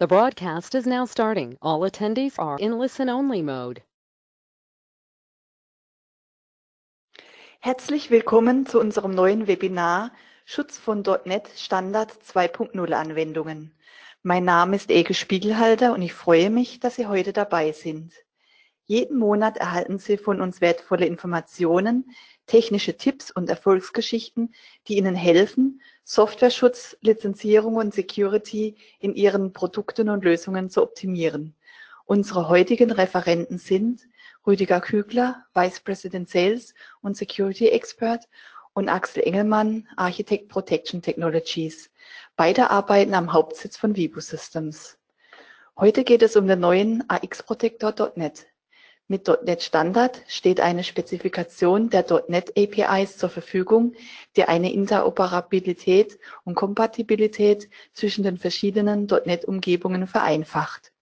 The broadcast is now starting. All attendees are in listen-only mode. Herzlich willkommen zu unserem neuen Webinar Schutz von .NET Standard 2.0 Anwendungen. Mein Name ist Eke Spiegelhalter und ich freue mich, dass Sie heute dabei sind. Jeden Monat erhalten Sie von uns wertvolle Informationen, technische Tipps und Erfolgsgeschichten, die Ihnen helfen, Softwareschutz, Lizenzierung und Security in Ihren Produkten und Lösungen zu optimieren. Unsere heutigen Referenten sind Rüdiger Kügler, Vice President Sales und Security Expert und Axel Engelmann, Architect Protection Technologies. Beide arbeiten am Hauptsitz von Vibu Systems. Heute geht es um den neuen AX Protector.net. Mit .NET Standard steht eine Spezifikation der .NET APIs zur Verfügung, die eine Interoperabilität und Kompatibilität zwischen den verschiedenen .NET-Umgebungen vereinfacht.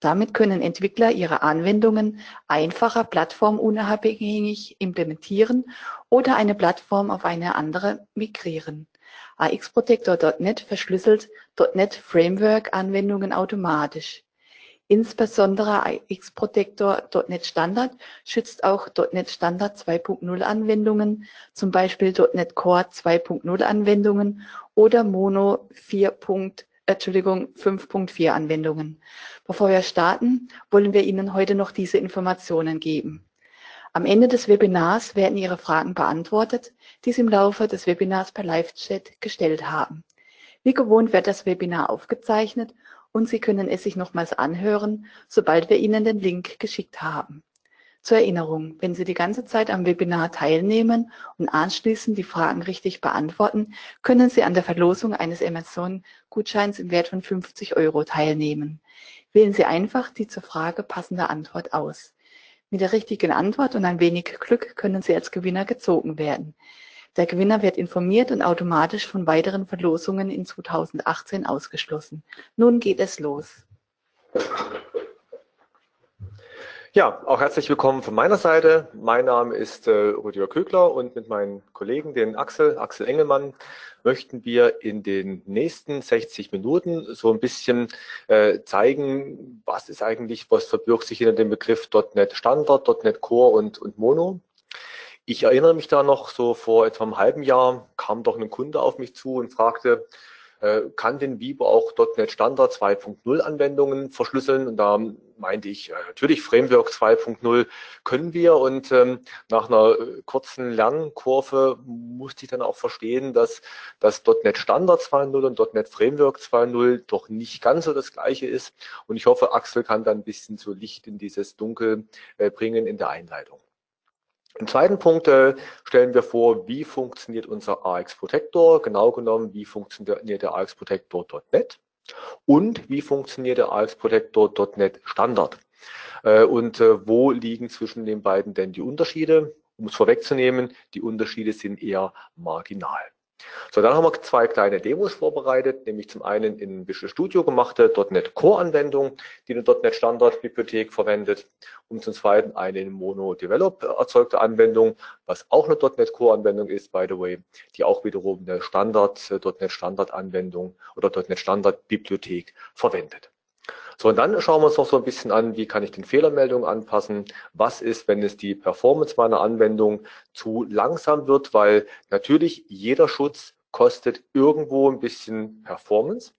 Damit können Entwickler ihre Anwendungen einfacher plattformunabhängig implementieren oder eine Plattform auf eine andere migrieren. AX-Protector.net verschlüsselt .NET Framework Anwendungen automatisch. Insbesondere X-Protector.NET Standard schützt auch .NET Standard 2.0 Anwendungen, zum Beispiel .NET Core 2.0 Anwendungen oder Mono 4. Entschuldigung, 5.4 Anwendungen. Bevor wir starten, wollen wir Ihnen heute noch diese Informationen geben. Am Ende des Webinars werden Ihre Fragen beantwortet, die Sie im Laufe des Webinars per Live-Chat gestellt haben. Wie gewohnt wird das Webinar aufgezeichnet und Sie können es sich nochmals anhören, sobald wir Ihnen den Link geschickt haben. Zur Erinnerung, wenn Sie die ganze Zeit am Webinar teilnehmen und anschließend die Fragen richtig beantworten, können Sie an der Verlosung eines Amazon-Gutscheins im Wert von 50 Euro teilnehmen. Wählen Sie einfach die zur Frage passende Antwort aus. Mit der richtigen Antwort und ein wenig Glück können Sie als Gewinner gezogen werden. Der Gewinner wird informiert und automatisch von weiteren Verlosungen in 2018 ausgeschlossen. Nun geht es los. Ja, auch herzlich willkommen von meiner Seite. Mein Name ist äh, Rüdiger Kögler und mit meinen Kollegen, den Axel, Axel Engelmann, möchten wir in den nächsten 60 Minuten so ein bisschen äh, zeigen, was ist eigentlich, was verbirgt sich hinter dem Begriff .NET Standard, .NET Core und, und Mono. Ich erinnere mich da noch so vor etwa einem halben Jahr kam doch ein Kunde auf mich zu und fragte, äh, kann denn Vibo auch .NET Standard 2.0 Anwendungen verschlüsseln? Und da meinte ich, äh, natürlich Framework 2.0 können wir. Und ähm, nach einer äh, kurzen Lernkurve musste ich dann auch verstehen, dass das .NET Standard 2.0 und .NET Framework 2.0 doch nicht ganz so das gleiche ist. Und ich hoffe, Axel kann da ein bisschen so Licht in dieses Dunkel äh, bringen in der Einleitung. Im zweiten Punkt äh, stellen wir vor, wie funktioniert unser AX Protector, genau genommen, wie funktioniert der AX Protector.net und wie funktioniert der AX Protector.net Standard. Äh, und äh, wo liegen zwischen den beiden denn die Unterschiede? Um es vorwegzunehmen, die Unterschiede sind eher marginal. So, dann haben wir zwei kleine Demos vorbereitet, nämlich zum einen in Visual Studio gemachte .NET Core Anwendung, die eine .NET Standard Bibliothek verwendet und zum zweiten eine in Mono Develop erzeugte Anwendung, was auch eine .NET Core Anwendung ist, by the way, die auch wiederum eine Standard .NET Standard Anwendung oder .NET Standard Bibliothek verwendet. So, und dann schauen wir uns noch so ein bisschen an, wie kann ich den Fehlermeldungen anpassen? Was ist, wenn es die Performance meiner Anwendung zu langsam wird? Weil natürlich jeder Schutz kostet irgendwo ein bisschen Performance.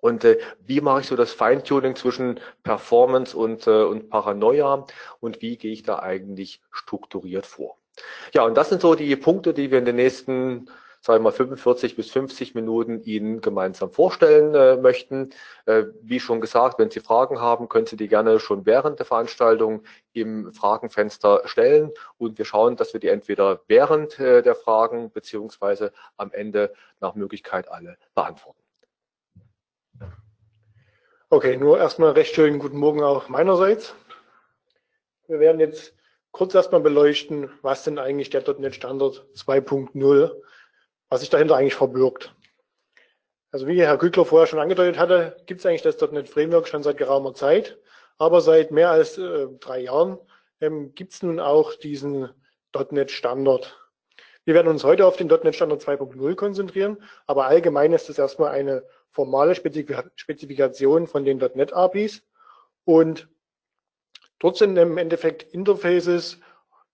Und äh, wie mache ich so das Feintuning zwischen Performance und, äh, und Paranoia? Und wie gehe ich da eigentlich strukturiert vor? Ja, und das sind so die Punkte, die wir in den nächsten sagen wir mal 45 bis 50 Minuten Ihnen gemeinsam vorstellen äh, möchten. Äh, wie schon gesagt, wenn Sie Fragen haben, können Sie die gerne schon während der Veranstaltung im Fragenfenster stellen und wir schauen, dass wir die entweder während äh, der Fragen beziehungsweise am Ende nach Möglichkeit alle beantworten. Okay, nur erstmal recht schönen guten Morgen auch meinerseits. Wir werden jetzt kurz erstmal beleuchten, was denn eigentlich der .NET Standard 2.0 was sich dahinter eigentlich verbirgt. Also wie Herr Kügler vorher schon angedeutet hatte, gibt es eigentlich das .NET Framework schon seit geraumer Zeit, aber seit mehr als äh, drei Jahren ähm, gibt es nun auch diesen .NET Standard. Wir werden uns heute auf den .NET Standard 2.0 konzentrieren, aber allgemein ist es erstmal eine formale Spezifikation von den .NET APIs und dort sind im Endeffekt Interfaces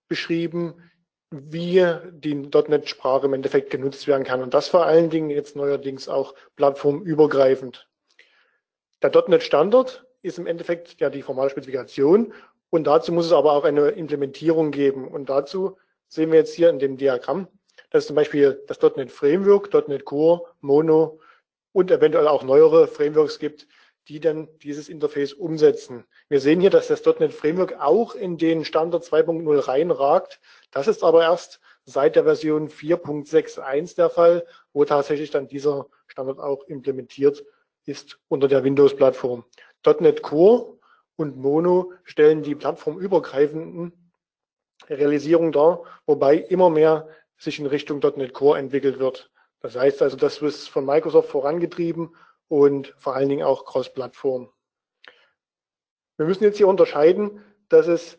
beschrieben, wie die .NET-Sprache im Endeffekt genutzt werden kann. Und das vor allen Dingen jetzt neuerdings auch plattformübergreifend. Der .NET-Standard ist im Endeffekt ja die formale Spezifikation und dazu muss es aber auch eine Implementierung geben. Und dazu sehen wir jetzt hier in dem Diagramm, dass zum Beispiel das .NET Framework, .NET Core, Mono und eventuell auch neuere Frameworks gibt, die dann dieses Interface umsetzen. Wir sehen hier, dass das .NET Framework auch in den Standard 2.0 reinragt. Das ist aber erst seit der Version 4.6.1 der Fall, wo tatsächlich dann dieser Standard auch implementiert ist unter der Windows-Plattform. .NET Core und Mono stellen die plattformübergreifenden Realisierungen dar, wobei immer mehr sich in Richtung .NET Core entwickelt wird. Das heißt also, das ist von Microsoft vorangetrieben und vor allen Dingen auch Cross-Plattform. Wir müssen jetzt hier unterscheiden, dass es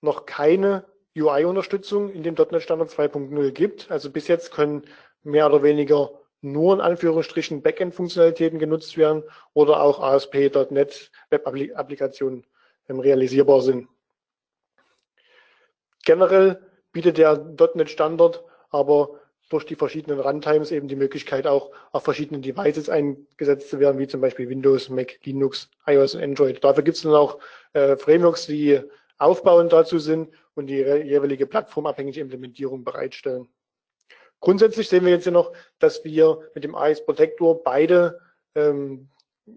noch keine UI-Unterstützung in dem .NET Standard 2.0 gibt. Also bis jetzt können mehr oder weniger nur in Anführungsstrichen Backend-Funktionalitäten genutzt werden oder auch ASP.NET Web-Applikationen realisierbar sind. Generell bietet der .NET Standard aber durch die verschiedenen Runtimes eben die Möglichkeit auch auf verschiedenen Devices eingesetzt zu werden, wie zum Beispiel Windows, Mac, Linux, iOS und Android. Dafür gibt es dann auch äh, Frameworks, die aufbauend dazu sind und die jeweilige plattformabhängige Implementierung bereitstellen. Grundsätzlich sehen wir jetzt hier noch, dass wir mit dem AX Protector beide ähm,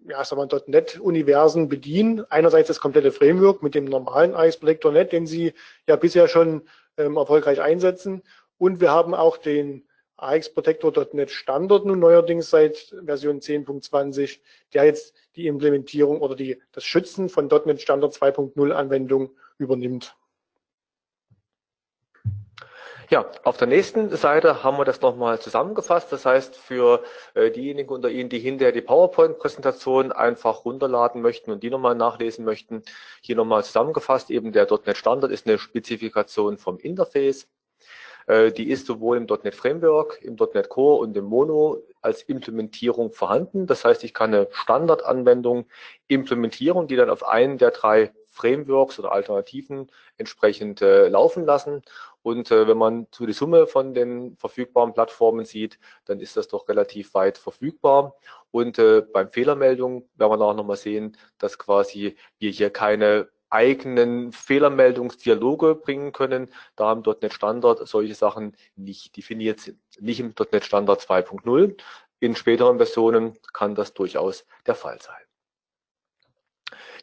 ja, sagen wir, .NET-Universen bedienen. Einerseits das komplette Framework mit dem normalen AX Protector .NET, den Sie ja bisher schon ähm, erfolgreich einsetzen und wir haben auch den AX Protector.NET Standard nun neuerdings seit Version 10.20, der jetzt die Implementierung oder die, das Schützen von .NET Standard 2.0 Anwendungen übernimmt. Ja, auf der nächsten Seite haben wir das nochmal zusammengefasst. Das heißt, für äh, diejenigen unter Ihnen, die hinterher die PowerPoint-Präsentation einfach runterladen möchten und die nochmal nachlesen möchten, hier nochmal zusammengefasst. Eben der .NET Standard ist eine Spezifikation vom Interface. Äh, die ist sowohl im .NET Framework, im .NET Core und im Mono als Implementierung vorhanden. Das heißt, ich kann eine Standardanwendung implementieren, die dann auf einen der drei Frameworks oder Alternativen entsprechend äh, laufen lassen. Und äh, wenn man zu die Summe von den verfügbaren Plattformen sieht, dann ist das doch relativ weit verfügbar. Und äh, beim Fehlermeldung werden wir auch nochmal sehen, dass quasi wir hier keine eigenen Fehlermeldungsdialoge bringen können, da im .NET Standard solche Sachen nicht definiert sind. Nicht im .NET Standard 2.0. In späteren Versionen kann das durchaus der Fall sein.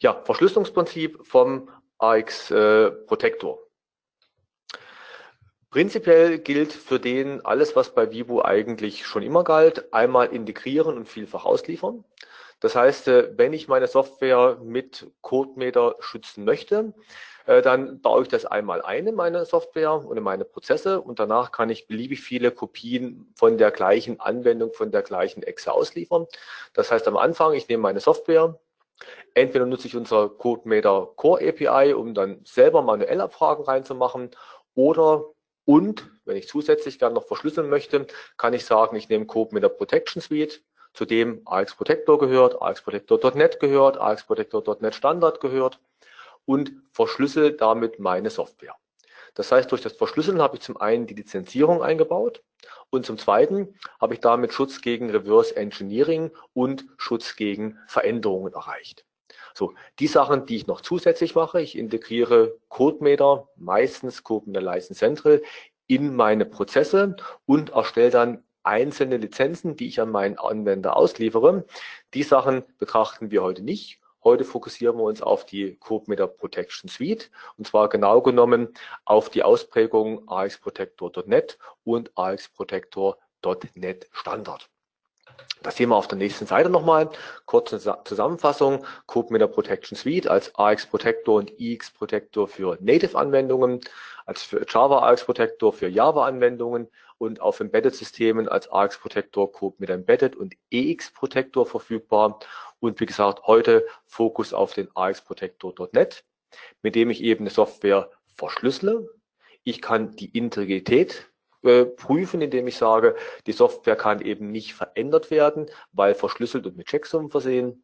Ja, Verschlüsselungsprinzip vom AX äh, Protector. Prinzipiell gilt für den alles, was bei Vivo eigentlich schon immer galt, einmal integrieren und vielfach ausliefern. Das heißt, äh, wenn ich meine Software mit CodeMeter schützen möchte, äh, dann baue ich das einmal ein in meine Software und in meine Prozesse und danach kann ich beliebig viele Kopien von der gleichen Anwendung, von der gleichen Exe ausliefern. Das heißt, am Anfang, ich nehme meine Software, entweder nutze ich unser CodeMeter Core API, um dann selber manuell Abfragen reinzumachen oder und, wenn ich zusätzlich gerne noch verschlüsseln möchte, kann ich sagen, ich nehme CodeMeter Protection Suite, zu dem AX Protector gehört, AX Protector.NET gehört, AX Protector.NET Standard gehört und verschlüssel damit meine Software. Das heißt, durch das Verschlüsseln habe ich zum einen die Lizenzierung eingebaut und zum zweiten habe ich damit Schutz gegen Reverse Engineering und Schutz gegen Veränderungen erreicht. So, die Sachen, die ich noch zusätzlich mache, ich integriere CodeMeter, meistens CodeMeter License Central, in meine Prozesse und erstelle dann einzelne Lizenzen, die ich an meinen Anwender ausliefere. Die Sachen betrachten wir heute nicht. Heute fokussieren wir uns auf die CodeMeter Protection Suite und zwar genau genommen auf die Ausprägung AXProtector.net und AXProtector.net Standard. Das sehen wir auf der nächsten Seite nochmal. Kurze Zusammenfassung. CodeMeter Protection Suite als AX Protector und EX Protector für Native-Anwendungen, als für Java AX Protector für Java-Anwendungen und auf Embedded-Systemen als AX Protector, CodeMeter Embedded und EX Protector verfügbar. Und wie gesagt, heute Fokus auf den AX Protector.net, mit dem ich eben eine Software verschlüssele. Ich kann die Integrität äh, prüfen, indem ich sage, die Software kann eben nicht verändert werden, weil verschlüsselt und mit Checksummen versehen.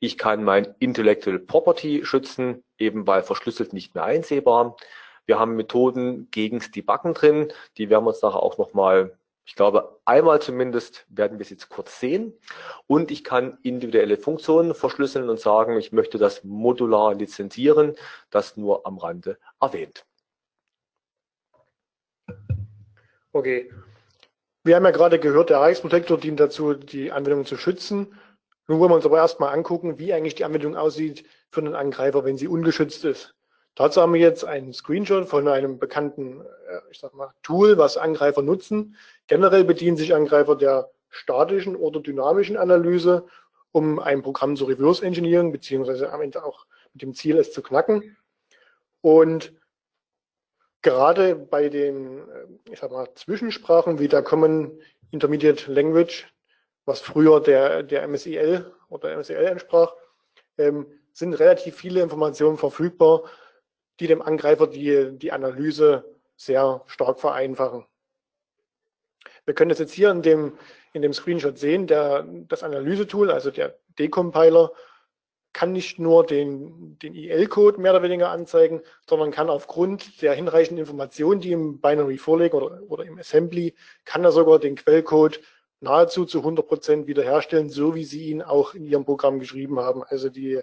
Ich kann mein Intellectual Property schützen, eben weil verschlüsselt nicht mehr einsehbar. Wir haben Methoden gegen Debuggen drin, die werden wir uns nachher auch nochmal, ich glaube, einmal zumindest werden wir es jetzt kurz sehen. Und ich kann individuelle Funktionen verschlüsseln und sagen, ich möchte das modular lizenzieren, das nur am Rande erwähnt. Okay. Wir haben ja gerade gehört, der Reichsprotektor dient dazu, die Anwendung zu schützen. Nun wollen wir uns aber erstmal angucken, wie eigentlich die Anwendung aussieht für einen Angreifer, wenn sie ungeschützt ist. Dazu haben wir jetzt einen Screenshot von einem bekannten, äh, ich sag mal, Tool, was Angreifer nutzen. Generell bedienen sich Angreifer der statischen oder dynamischen Analyse, um ein Programm zu reverse engineeren, beziehungsweise am Ende auch mit dem Ziel, es zu knacken. Und gerade bei den, äh, ich sag mal, Zwischensprachen wie der Common Intermediate Language, was früher der, der MSIL oder MSIL entsprach, ähm, sind relativ viele Informationen verfügbar, die dem Angreifer die, die Analyse sehr stark vereinfachen. Wir können das jetzt hier in dem, in dem Screenshot sehen, der, das Analyse-Tool, also der Decompiler, kann nicht nur den, den IL-Code mehr oder weniger anzeigen, sondern kann aufgrund der hinreichenden Informationen, die im Binary vorliegen oder, oder im Assembly, kann er sogar den Quellcode nahezu zu 100 Prozent wiederherstellen, so wie Sie ihn auch in Ihrem Programm geschrieben haben. Also die,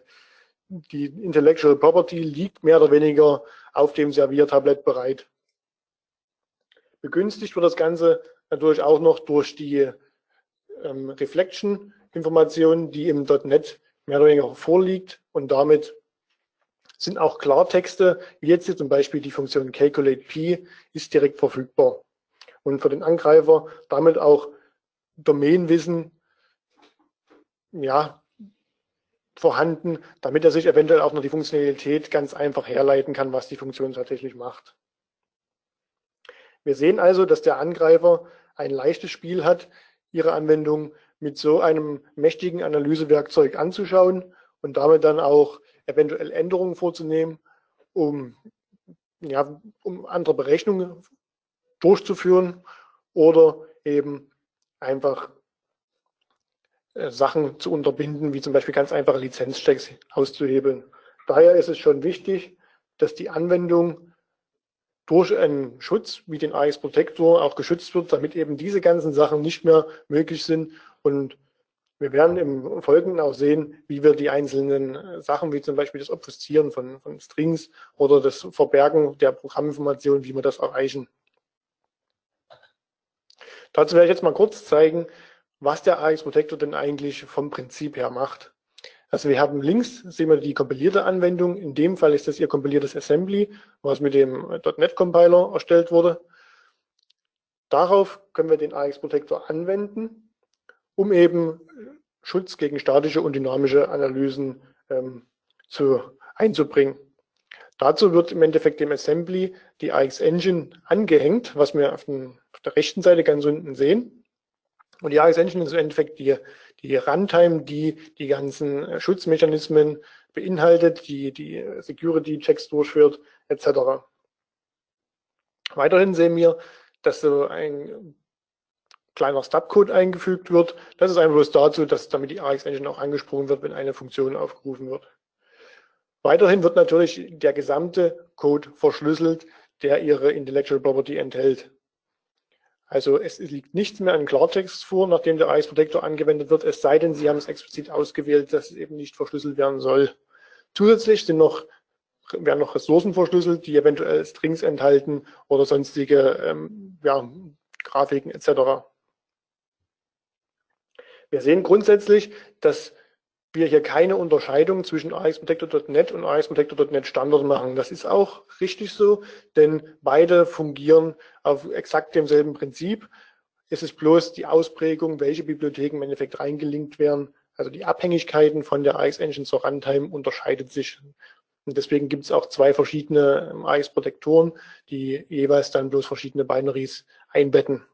die Intellectual Property liegt mehr oder weniger auf dem Serviertablett bereit. Begünstigt wird das Ganze natürlich auch noch durch die ähm, Reflection-Informationen, die im .NET mehr oder weniger vorliegt und damit sind auch Klartexte, wie jetzt hier zum Beispiel die Funktion Calculate P, ist direkt verfügbar. Und für den Angreifer damit auch Domainwissen ja, vorhanden, damit er sich eventuell auch noch die Funktionalität ganz einfach herleiten kann, was die Funktion tatsächlich macht. Wir sehen also, dass der Angreifer ein leichtes Spiel hat, ihre Anwendung mit so einem mächtigen Analysewerkzeug anzuschauen und damit dann auch eventuell Änderungen vorzunehmen, um, ja, um andere Berechnungen durchzuführen oder eben einfach Sachen zu unterbinden, wie zum Beispiel ganz einfache Lizenzchecks auszuhebeln. Daher ist es schon wichtig, dass die Anwendung durch einen Schutz wie den AX Protector auch geschützt wird, damit eben diese ganzen Sachen nicht mehr möglich sind und wir werden im Folgenden auch sehen, wie wir die einzelnen äh, Sachen, wie zum Beispiel das Obfuszieren von, von Strings oder das Verbergen der Programminformationen, wie wir das erreichen. Dazu werde ich jetzt mal kurz zeigen, was der AX Protector denn eigentlich vom Prinzip her macht. Also wir haben links, sehen wir die kompilierte Anwendung. In dem Fall ist das Ihr kompiliertes Assembly, was mit dem .NET Compiler erstellt wurde. Darauf können wir den AX Protector anwenden um eben Schutz gegen statische und dynamische Analysen ähm, zu, einzubringen. Dazu wird im Endeffekt dem Assembly die AX Engine angehängt, was wir auf, den, auf der rechten Seite ganz unten sehen. Und die Engine ist im Endeffekt die, die Runtime, die die ganzen äh, Schutzmechanismen beinhaltet, die die Security-Checks durchführt, etc. Weiterhin sehen wir, dass so ein kleiner Stubcode eingefügt wird. Das ist einfach bloß dazu, dass damit die AX Engine auch angesprochen wird, wenn eine Funktion aufgerufen wird. Weiterhin wird natürlich der gesamte Code verschlüsselt, der Ihre Intellectual Property enthält. Also es liegt nichts mehr an Klartext vor, nachdem der AX Protector angewendet wird, es sei denn, Sie haben es explizit ausgewählt, dass es eben nicht verschlüsselt werden soll. Zusätzlich sind noch, werden noch Ressourcen verschlüsselt, die eventuell Strings enthalten oder sonstige ähm, ja, Grafiken etc. Wir sehen grundsätzlich, dass wir hier keine Unterscheidung zwischen AXProtector.net und AXProtector.net Standard machen. Das ist auch richtig so, denn beide fungieren auf exakt demselben Prinzip. Es ist bloß die Ausprägung, welche Bibliotheken im Endeffekt reingelinkt werden. Also die Abhängigkeiten von der AX Engine zur Runtime unterscheidet sich. Und deswegen gibt es auch zwei verschiedene AX-Protektoren, die jeweils dann bloß verschiedene Binaries einbetten.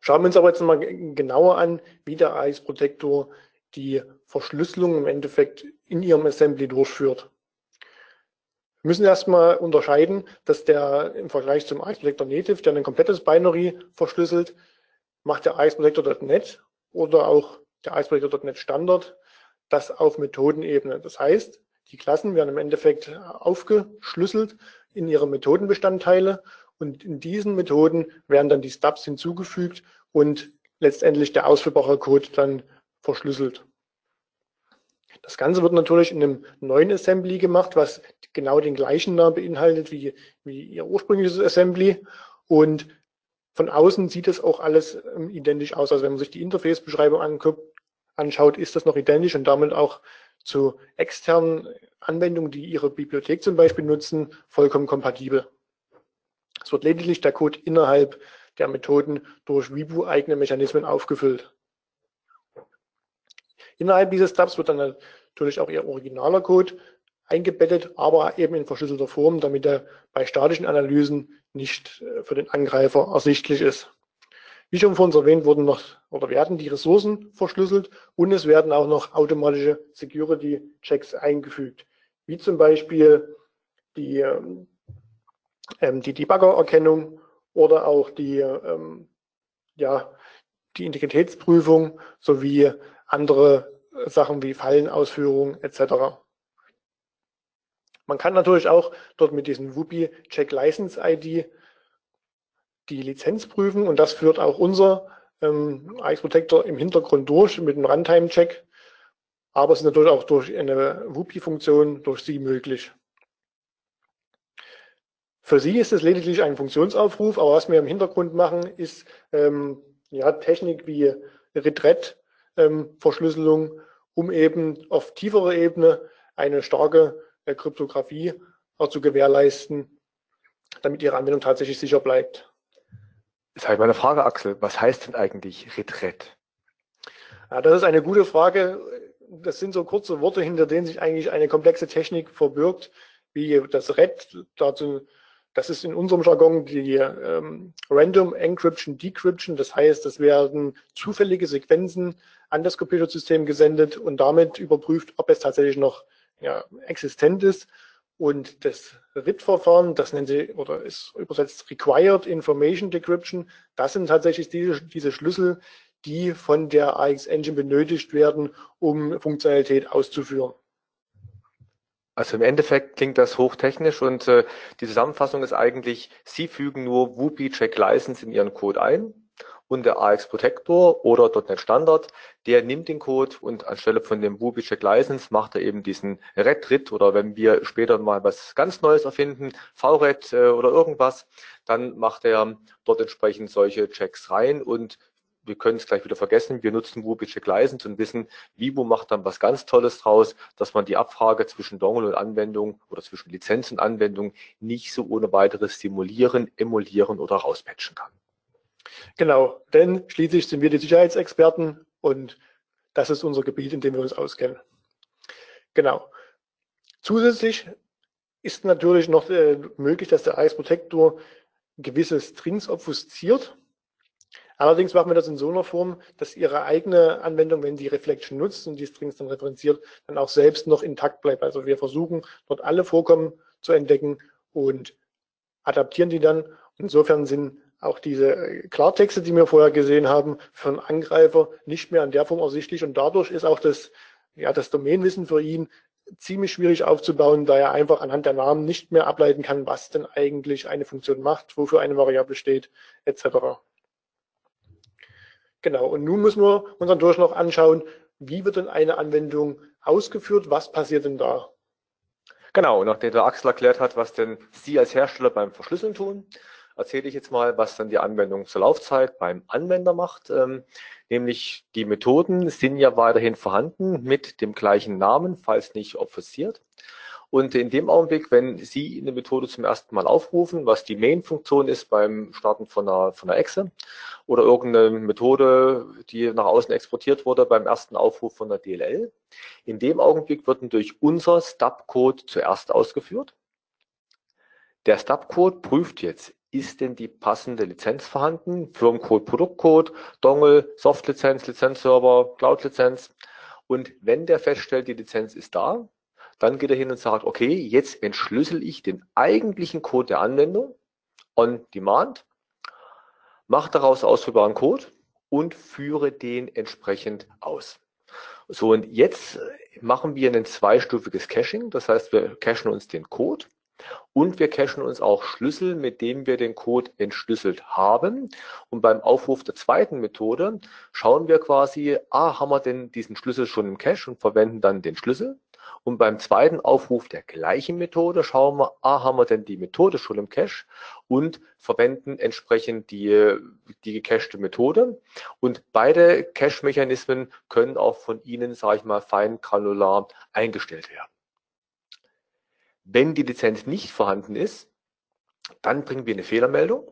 Schauen wir uns aber jetzt mal genauer an, wie der AX Protector die Verschlüsselung im Endeffekt in Ihrem Assembly durchführt. Wir müssen erstmal unterscheiden, dass der im Vergleich zum AX Protector Native, der ein komplettes Binary verschlüsselt, macht der AX Protector.net oder auch der AX Protector.net Standard das auf Methodenebene. Das heißt, die Klassen werden im Endeffekt aufgeschlüsselt in ihre Methodenbestandteile und in diesen Methoden werden dann die Stubs hinzugefügt und letztendlich der ausführbare Code dann verschlüsselt. Das Ganze wird natürlich in einem neuen Assembly gemacht, was genau den gleichen Namen beinhaltet wie, wie ihr ursprüngliches Assembly. Und von außen sieht es auch alles ähm, identisch aus. Also wenn man sich die Interface-Beschreibung anschaut, ist das noch identisch und damit auch zu externen Anwendungen, die ihre Bibliothek zum Beispiel nutzen, vollkommen kompatibel. Es wird lediglich der Code innerhalb der Methoden durch Weeboo eigene Mechanismen aufgefüllt. Innerhalb dieses Tabs wird dann natürlich auch Ihr originaler Code eingebettet, aber eben in verschlüsselter Form, damit er bei statischen Analysen nicht äh, für den Angreifer ersichtlich ist. Wie schon vorhin erwähnt, wurden noch oder werden die Ressourcen verschlüsselt und es werden auch noch automatische Security-Checks eingefügt, wie zum Beispiel die, ähm, die Debugger-Erkennung oder auch die, ähm, ja, die Integritätsprüfung sowie andere Sachen wie Fallenausführung etc. Man kann natürlich auch dort mit diesem Whoopi Check License ID die Lizenz prüfen und das führt auch unser ähm, AX Protector im Hintergrund durch mit einem Runtime-Check. Aber es ist natürlich auch durch eine Whoopi-Funktion durch Sie möglich. Für Sie ist es lediglich ein Funktionsaufruf, aber was wir im Hintergrund machen, ist ähm, ja, Technik wie Retret ähm, um eben auf tieferer Ebene eine starke äh, Kryptographie auch zu gewährleisten, damit Ihre Anwendung tatsächlich sicher bleibt. Jetzt habe ich meine Frage, Axel. Was heißt denn eigentlich Retret? Ja, das ist eine gute Frage. Das sind so kurze Worte, hinter denen sich eigentlich eine komplexe Technik verbirgt, wie das RED. Dazu das ist in unserem Jargon die ähm, Random Encryption Decryption. Das heißt, es werden zufällige Sequenzen an das Computersystem gesendet und damit überprüft, ob es tatsächlich noch ja, existent ist. Und das RIT-Verfahren, das nennt sie oder ist übersetzt Required Information Decryption, das sind tatsächlich diese, diese Schlüssel, die von der AX Engine benötigt werden, um Funktionalität auszuführen. Also im Endeffekt klingt das hochtechnisch und äh, die Zusammenfassung ist eigentlich, Sie fügen nur Whoopi Check License in Ihren Code ein und der AX Protector oder .NET Standard, der nimmt den Code und anstelle von dem Whoopi Check License macht er eben diesen Red-Rit oder wenn wir später mal was ganz Neues erfinden, VRED äh, oder irgendwas, dann macht er dort entsprechend solche Checks rein und wir können es gleich wieder vergessen, wir nutzen Check License und wissen, Vibo macht dann was ganz Tolles draus, dass man die Abfrage zwischen Dongle und Anwendung oder zwischen Lizenz und Anwendung nicht so ohne weiteres simulieren, emulieren oder rauspatchen kann. Genau, denn schließlich sind wir die Sicherheitsexperten und das ist unser Gebiet, in dem wir uns auskennen. Genau. Zusätzlich ist natürlich noch äh, möglich, dass der AS Protector gewisse Strings obfusziert. Allerdings machen wir das in so einer Form, dass Ihre eigene Anwendung, wenn sie Reflection nutzt und die Strings dann referenziert, dann auch selbst noch intakt bleibt. Also wir versuchen dort alle Vorkommen zu entdecken und adaptieren die dann. Insofern sind auch diese äh, Klartexte, die wir vorher gesehen haben, für einen Angreifer nicht mehr in der Form ersichtlich. Und dadurch ist auch das, ja, das Domainwissen für ihn ziemlich schwierig aufzubauen, da er einfach anhand der Namen nicht mehr ableiten kann, was denn eigentlich eine Funktion macht, wofür eine Variable steht, etc. Genau, und nun müssen wir uns natürlich noch anschauen, wie wird denn eine Anwendung ausgeführt, was passiert denn da? Genau, nachdem der Axel erklärt hat, was denn Sie als Hersteller beim Verschlüsseln tun, erzähle ich jetzt mal, was dann die Anwendung zur Laufzeit beim Anwender macht. Ähm, nämlich die Methoden sind ja weiterhin vorhanden mit dem gleichen Namen, falls nicht obfusziert. Und in dem Augenblick, wenn Sie eine Methode zum ersten Mal aufrufen, was die Main-Funktion ist beim Starten von einer, von einer Exe oder irgendeine Methode, die nach außen exportiert wurde beim ersten Aufruf von der DLL, in dem Augenblick wird durch unser Stub-Code zuerst ausgeführt. Der Stub-Code prüft jetzt, ist denn die passende Lizenz vorhanden? Firmencode, Produktcode, Dongle, Soft-Lizenz, Lizenzserver, Cloud-Lizenz. Und wenn der feststellt, die Lizenz ist da, Dann geht er hin und sagt, okay, jetzt entschlüssel ich den eigentlichen Code der Anwendung on demand, mache daraus ausführbaren Code und führe den entsprechend aus. So, und jetzt machen wir ein zweistufiges Caching. Das heißt, wir cachen uns den Code und wir cachen uns auch Schlüssel, mit dem wir den Code entschlüsselt haben. Und beim Aufruf der zweiten Methode schauen wir quasi, ah, haben wir denn diesen Schlüssel schon im Cache und verwenden dann den Schlüssel. Und beim zweiten Aufruf der gleichen Methode schauen wir, ah, haben wir denn die Methode schon im Cache und verwenden entsprechend die, die gecachte Methode. Und beide Cache-Mechanismen können auch von Ihnen, sage ich mal, fein granular eingestellt werden. Wenn die Lizenz nicht vorhanden ist, dann bringen wir eine Fehlermeldung.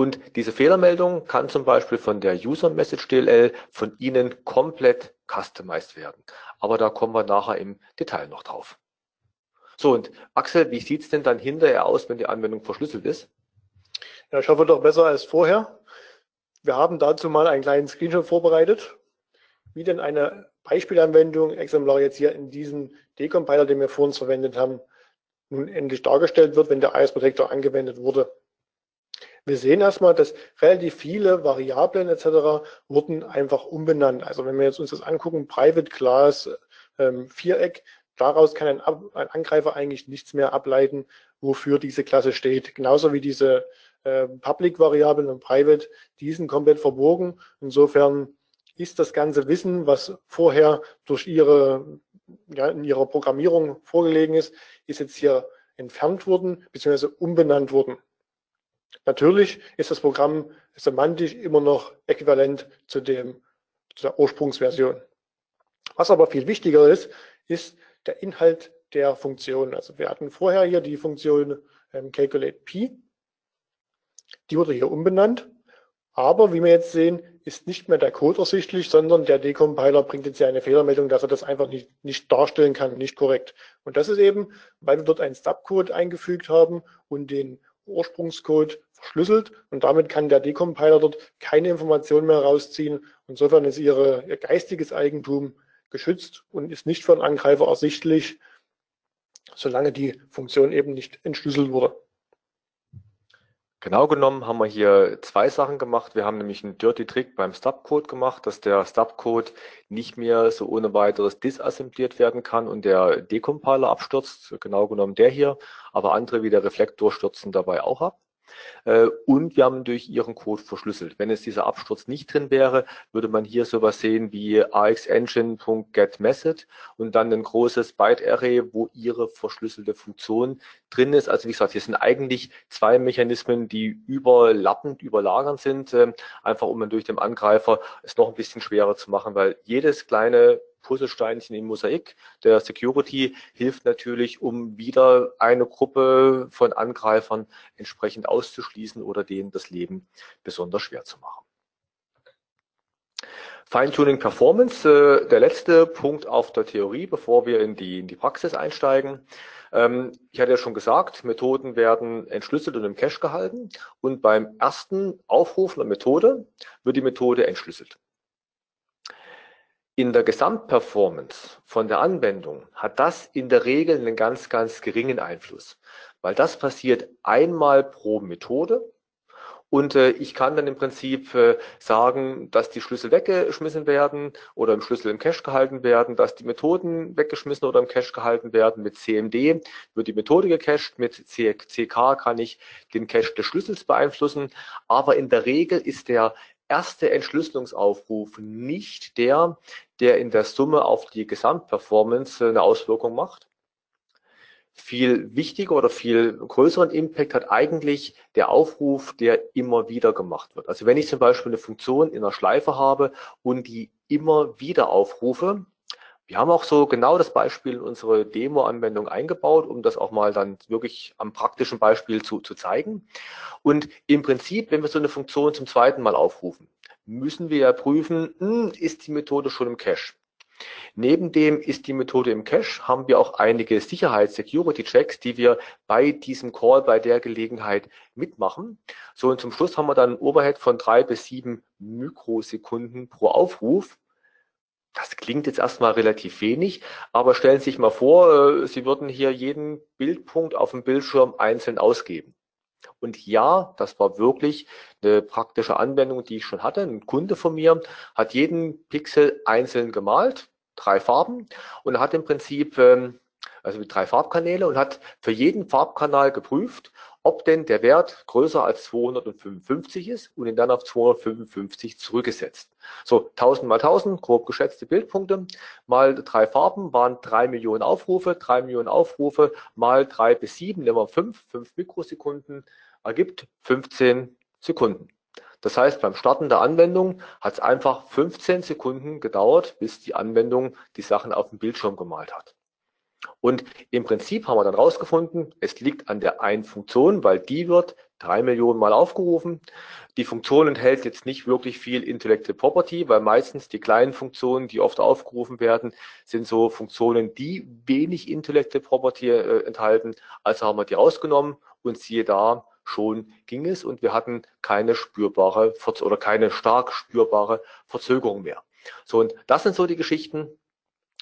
Und diese Fehlermeldung kann zum Beispiel von der User Message DLL von Ihnen komplett customized werden. Aber da kommen wir nachher im Detail noch drauf. So, und Axel, wie sieht's denn dann hinterher aus, wenn die Anwendung verschlüsselt ist? Ja, ich hoffe doch besser als vorher. Wir haben dazu mal einen kleinen Screenshot vorbereitet, wie denn eine Beispielanwendung exemplar jetzt hier in diesem Decompiler, den wir vor uns verwendet haben, nun endlich dargestellt wird, wenn der IS Protector angewendet wurde. Wir sehen erstmal, dass relativ viele Variablen etc. wurden einfach umbenannt. Also wenn wir jetzt uns das angucken, Private Class, ähm, Viereck, daraus kann ein, ein, Angreifer eigentlich nichts mehr ableiten, wofür diese Klasse steht. Genauso wie diese äh, Public-Variablen und Private, die sind komplett verborgen. Insofern ist das ganze Wissen, was vorher durch ihre ja, in ihrer Programmierung vorgelegen ist, ist jetzt hier entfernt worden bzw. umbenannt worden. Natürlich ist das Programm semantisch immer noch äquivalent zu, dem, zu der Ursprungsversion. Was aber viel wichtiger ist, ist der Inhalt der Funktion. Also wir hatten vorher hier die Funktion ähm, calculate_p. Die wurde hier umbenannt. Aber wie wir jetzt sehen, ist nicht mehr der Code ersichtlich, sondern der Decompiler bringt jetzt ja eine Fehlermeldung, dass er das einfach nicht, nicht darstellen kann, nicht korrekt. Und das ist eben, weil wir dort einen Stubcode eingefügt haben und den Ursprungscode verschlüsselt und damit kann der Decompiler dort keine Informationen mehr rausziehen. Insofern ist ihre, ihr geistiges Eigentum geschützt und ist nicht für einen Angreifer ersichtlich, solange die Funktion eben nicht entschlüsselt wurde. Genau genommen haben wir hier zwei Sachen gemacht. Wir haben nämlich einen Dirty Trick beim Stubcode gemacht, dass der Stubcode nicht mehr so ohne weiteres disassembliert werden kann und der Decompiler abstürzt. Genau genommen der hier, aber andere wie der Reflektor stürzen dabei auch ab. Äh, und wir haben durch ihren Code verschlüsselt. Wenn es dieser Absturz nicht drin wäre, würde man hier sowas sehen wie axengine.getMessage und dann ein großes Byte-Array, wo ihre verschlüsselte Funktion drin ist. Also wie gesagt, hier sind eigentlich zwei Mechanismen, die überlappend, überlagernd sind, ähm, einfach um dann durch den Angreifer es noch ein bisschen schwerer zu machen, weil jedes kleine Puzzlesteinchen im Mosaik der Security hilft natürlich, um wieder eine Gruppe von Angreifern entsprechend auszuschließen oder denen das Leben besonders schwer zu machen. Feintuning Performance, äh, der letzte Punkt auf der Theorie, bevor wir in die, in die Praxis einsteigen. Ähm, ich hatte ja schon gesagt, Methoden werden entschlüsselt und im Cache gehalten und beim ersten Aufruf einer Methode wird die Methode entschlüsselt. In der Gesamtperformance von der Anwendung hat das in der Regel einen ganz, ganz geringen Einfluss, weil das passiert einmal pro Methode und äh, ich kann dann im Prinzip äh, sagen, dass die Schlüssel weggeschmissen werden oder im Schlüssel im Cache gehalten werden, dass die Methoden weggeschmissen oder im Cache gehalten werden. Mit CMD wird die Methode gecached, mit CK kann ich den Cache des Schlüssels beeinflussen, aber in der Regel ist der erste Entschlüsselungsaufruf nicht der, der in der Summe auf die Gesamtperformance eine Auswirkung macht. Viel wichtiger oder viel größeren Impact hat eigentlich der Aufruf, der immer wieder gemacht wird. Also wenn ich zum Beispiel eine Funktion in einer Schleife habe und die immer wieder aufrufe, wir haben auch so genau das Beispiel in unsere Demo-Anwendung eingebaut, um das auch mal dann wirklich am praktischen Beispiel zu, zu zeigen. Und im Prinzip, wenn wir so eine Funktion zum zweiten Mal aufrufen, müssen wir ja prüfen, hm, ist die Methode schon im Cache? Neben dem ist die Methode im Cache, haben wir auch einige Sicherheits-Security-Checks, die wir bei diesem Call, bei der Gelegenheit mitmachen. So, und zum Schluss haben wir dann ein Overhead von drei bis sieben Mikrosekunden pro Aufruf. Das klingt jetzt erstmal relativ wenig, aber stellen Sie sich mal vor, äh, Sie würden hier jeden Bildpunkt auf dem Bildschirm einzeln ausgeben. Und ja, das war wirklich eine praktische Anwendung, die ich schon hatte. Ein Kunde von mir hat jeden Pixel einzeln gemalt, drei Farben, und hat im Prinzip, ähm, also mit drei Farbkanäle, und hat für jeden Farbkanal geprüft, ob denn der Wert größer als 255 ist und ihn dann auf 255 zurückgesetzt. So, 1000 mal 1000, grob geschätzte Bildpunkte, mal drei Farben waren drei Millionen Aufrufe, drei Millionen Aufrufe mal drei bis sieben, nehmen wir fünf, fünf Mikrosekunden, ergibt 15 Sekunden. Das heißt, beim Starten der Anwendung hat es einfach 15 Sekunden gedauert, bis die Anwendung die Sachen auf dem Bildschirm gemalt hat. Und im Prinzip haben wir dann rausgefunden, es liegt an der einen Funktion, weil die wird drei Millionen Mal aufgerufen. Die Funktion enthält jetzt nicht wirklich viel Intellectual Property, weil meistens die kleinen Funktionen, die oft aufgerufen werden, sind so Funktionen, die wenig Intellectual Property äh, enthalten. Also haben wir die rausgenommen und siehe da, schon ging es und wir hatten keine spürbare oder keine stark spürbare Verzögerung mehr. So, und das sind so die Geschichten,